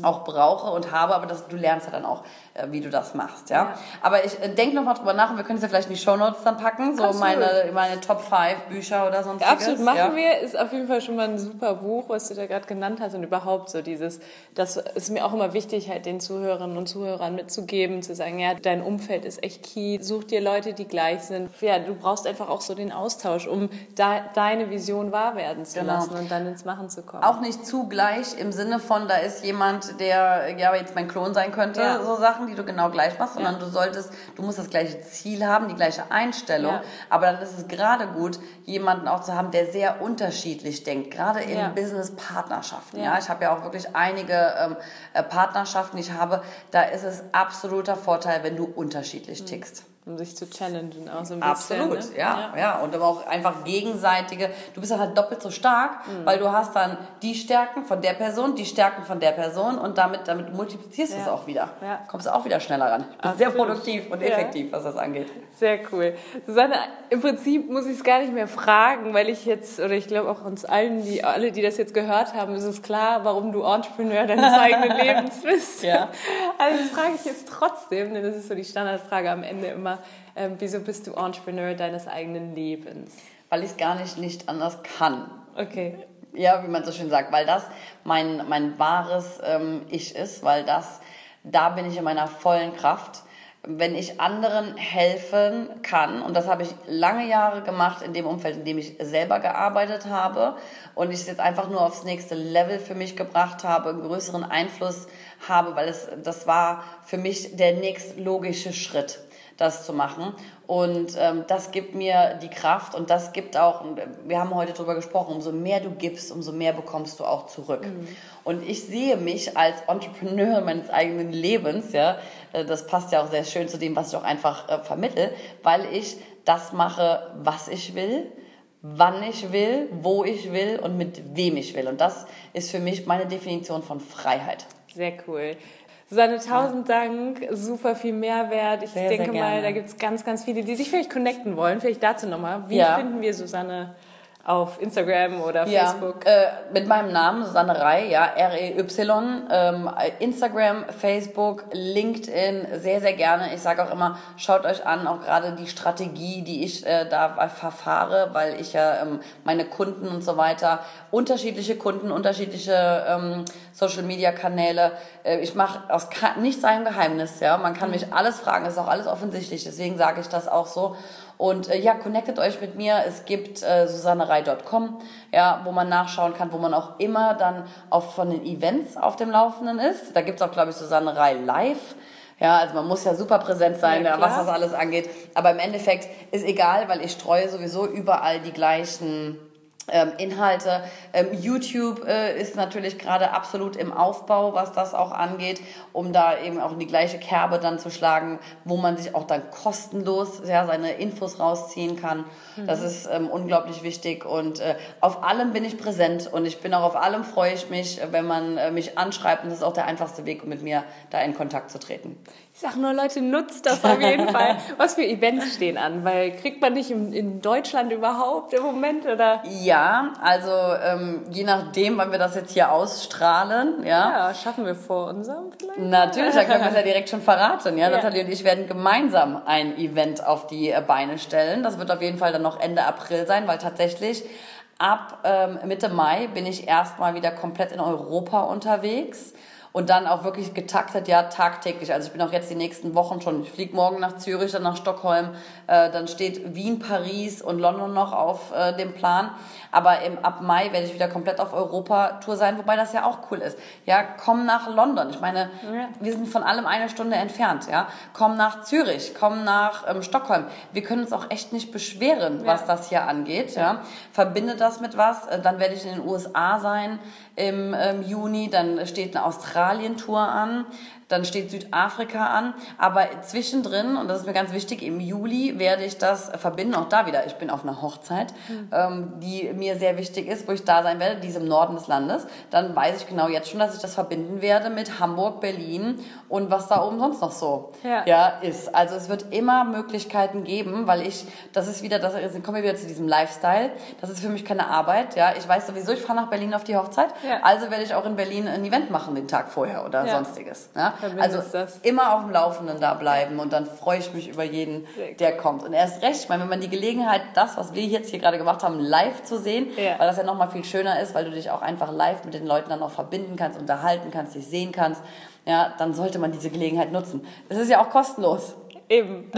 auch brauche und habe, aber das, du lernst ja dann auch, äh, wie du das machst, ja. Ja. Aber ich äh, denke nochmal drüber nach und wir können es ja vielleicht in die Shownotes dann packen, so Absolut. meine, meine Top 5 Bücher oder sonstiges. Absolut machen ja. wir. Ist auf jeden Fall schon mal ein super Buch, was du da gerade genannt hast und überhaupt so dieses, das ist mir auch immer wichtig, halt den Zuhörerinnen und Zuhörern mitzugeben, zu sagen, ja, dein Umfeld ist echt key, such dir Leute, die gleich sind. Ja, du brauchst einfach auch so den Austausch, um da, deine Vision wahr werden zu Genau. lassen und dann ins Machen zu kommen. Auch nicht zugleich im Sinne von, da ist jemand, der ja jetzt mein Klon sein könnte, Ja. so Sachen, die du genau gleich machst, sondern Ja. du solltest, du musst das gleiche Ziel haben, die gleiche Einstellung, Ja. aber dann ist es gerade gut, jemanden auch zu haben, der sehr unterschiedlich denkt, gerade in. Business-Partnerschaften. Ja. Ich habe ja auch wirklich einige ähm, äh, Partnerschaften, die ich habe, da ist es absoluter Vorteil, wenn du unterschiedlich tickst. Um sich zu challengen auch so ein bisschen. Absolut, ne? ja, ja, Und aber auch einfach gegenseitige, du bist dann halt doppelt so stark, Mhm. weil du hast dann die Stärken von der Person, die Stärken von der Person und damit, damit multiplizierst du es Ja. auch wieder. Ja. Kommst du auch wieder schneller ran. Sehr produktiv und Ja. effektiv, was das angeht. Sehr cool. Susanne, im Prinzip muss ich es gar nicht mehr fragen, weil ich jetzt, oder ich glaube auch uns allen, die, alle, die das jetzt gehört haben, ist es klar, warum du Entrepreneur deines eigenen [laughs] Lebens bist. Ja. Also das frage ich jetzt trotzdem, denn das ist so die Standardfrage am Ende immer, ähm, wieso bist du Entrepreneur deines eigenen Lebens? Weil ich es gar nicht, nicht anders kann. Okay. Ja, wie man so schön sagt, weil das mein, mein wahres ähm, Ich ist, weil das, da bin ich in meiner vollen Kraft. Wenn ich anderen helfen kann, und das habe ich lange Jahre gemacht in dem Umfeld, in dem ich selber gearbeitet habe, und ich es jetzt einfach nur aufs nächste Level für mich gebracht habe, einen größeren Einfluss habe, weil es, das war für mich der nächstlogische Schritt das zu machen. Und ähm, das gibt mir die Kraft und das gibt auch, und wir haben heute darüber gesprochen, umso mehr du gibst, umso mehr bekommst du auch zurück. Und ich sehe mich als Entrepreneur meines eigenen Lebens, ja, äh, das passt ja auch sehr schön zu dem, was ich auch einfach äh, vermittel, weil ich das mache, was ich will, wann ich will, wo ich will und mit wem ich will. Und das ist für mich meine Definition von Freiheit. Sehr cool. Susanne, tausend Dank, super viel Mehrwert. Ich Sehr, denke sehr mal, da gibt es ganz, ganz viele, die sich vielleicht connecten wollen. Vielleicht dazu nochmal. Wie Ja. finden wir Susanne auf Instagram oder Ja, Facebook? äh, mit meinem Namen, Susanne Rey, ja, R-E-Y, ähm, Instagram, Facebook, LinkedIn, sehr, sehr gerne. Ich sage auch immer, schaut euch an, auch gerade die Strategie, die ich äh, da verfahre, weil ich ja ähm, meine Kunden und so weiter, unterschiedliche Kunden, unterschiedliche ähm, Social-Media-Kanäle, äh, ich mache aus nichts ein Geheimnis, ja, man kann mich alles fragen, ist auch alles offensichtlich, deswegen sage ich das auch so. Und äh, ja, connectet euch mit mir. Es gibt äh, susannerei.com, ja, wo man nachschauen kann, wo man auch immer dann auch von den Events auf dem Laufenden ist. Da gibt's auch, glaube ich, Susannerei live. Ja, also man muss ja super präsent sein, Ja, was das alles angeht. Aber im Endeffekt ist egal, weil ich streue sowieso überall die gleichen Inhalte. Ähm, YouTube äh, ist natürlich gerade absolut im Aufbau, was das auch angeht, um da eben auch in die gleiche Kerbe dann zu schlagen, wo man sich auch dann kostenlos ja, seine Infos rausziehen kann. Das ist ähm, unglaublich wichtig und äh, auf allem bin ich präsent und ich bin auch auf allem freue ich mich, wenn man äh, mich anschreibt und das ist auch der einfachste Weg, um mit mir da in Kontakt zu treten. Ich sag nur, Leute, nutzt das auf jeden Fall. [laughs] Was für Events stehen an? Weil kriegt man nicht in, in Deutschland überhaupt im Moment? Oder? Ja, also ähm, je nachdem, wann wir das jetzt hier ausstrahlen, ja, Ja, schaffen wir vor unserem vielleicht? Natürlich, da können wir es ja [laughs] direkt schon verraten. Ja? Ja. Nathalie und ich werden gemeinsam ein Event auf die äh, Beine stellen. Das wird auf jeden Fall dann noch Ende April sein, weil tatsächlich ab ähm, Mitte Mai bin ich erstmal wieder komplett in Europa unterwegs. Und dann auch wirklich getaktet, ja, tagtäglich. Also ich bin auch jetzt die nächsten Wochen schon. Ich fliege morgen nach Zürich, dann nach Stockholm. Äh, dann steht Wien, Paris und London noch auf äh, dem Plan. Aber im, ab Mai werde ich wieder komplett auf Europa-Tour sein, wobei das ja auch cool ist. Ja, komm nach London. Ich meine, Ja. wir sind von allem eine Stunde entfernt. Ja, komm nach Zürich, komm nach ähm, Stockholm. Wir können uns auch echt nicht beschweren, was das hier angeht. Ja, verbinde das mit was. Äh, Dann werde ich in den USA sein im ähm, Juni. Dann steht in Australien Australien-Tour an, dann steht Südafrika an. Aber zwischendrin, und das ist mir ganz wichtig, im Juli werde ich das verbinden. Auch da wieder, ich bin auf einer Hochzeit, mhm. ähm, die mir sehr wichtig ist, wo ich da sein werde, die ist im Norden des Landes. Dann weiß ich genau jetzt schon, dass ich das verbinden werde mit Hamburg, Berlin und was da oben sonst noch so ja. ja ist. Also es wird immer Möglichkeiten geben, weil ich, das ist wieder, das kommen wir wieder zu diesem Lifestyle. Das ist für mich keine Arbeit. Ja, ich weiß sowieso, ich fahre nach Berlin auf die Hochzeit. Ja. Also werde ich auch in Berlin ein Event machen den Tag vorher oder ja. sonstiges. Ja? Also immer auf dem Laufenden da bleiben und dann freue ich mich über jeden, der kommt. Und erst recht, ich meine, wenn man die Gelegenheit, das, was wir jetzt hier gerade gemacht haben, live zu sehen, ja. weil das ja nochmal viel schöner ist, weil du dich auch einfach live mit den Leuten dann noch verbinden kannst, unterhalten kannst, dich sehen kannst, ja, dann sollte man diese Gelegenheit nutzen. Das ist ja auch kostenlos. Eben.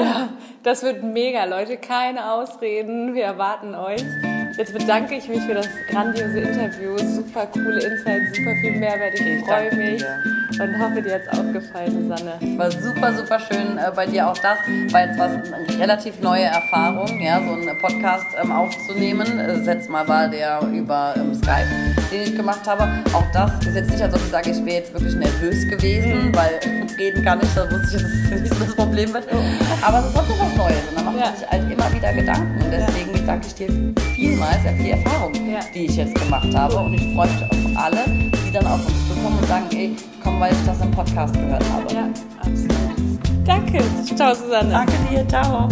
Das wird mega, Leute. Keine Ausreden. Wir erwarten euch. Jetzt bedanke ich mich für das grandiose Interview. Super coole Insights, super viel Mehrwert. Ich freue mich und hoffe, dir hat es auch gefallen, Susanne. War super, super schön äh, bei dir auch das, weil es war eine relativ neue Erfahrung, ja, so einen Podcast ähm, aufzunehmen. Das letzte Mal war der über ähm, Skype, den ich gemacht habe. Auch das ist jetzt nicht, als ob ich sage, ich wäre jetzt wirklich nervös gewesen, mhm. weil [laughs] reden kann ich, da wusste ich, dass es nicht so das Problem wird. Aber es ist trotzdem was Neues und da macht man sich halt immer wieder Gedanken. Und deswegen danke ich dir vielmals für die Erfahrung, ja. die ich jetzt gemacht habe. Und ich freue mich auf alle, die dann auf uns zukommen und sagen, ey, komm, weil ich das im Podcast gehört habe. Ja, absolut. Danke. Ciao, Susanne. Danke dir. Ciao.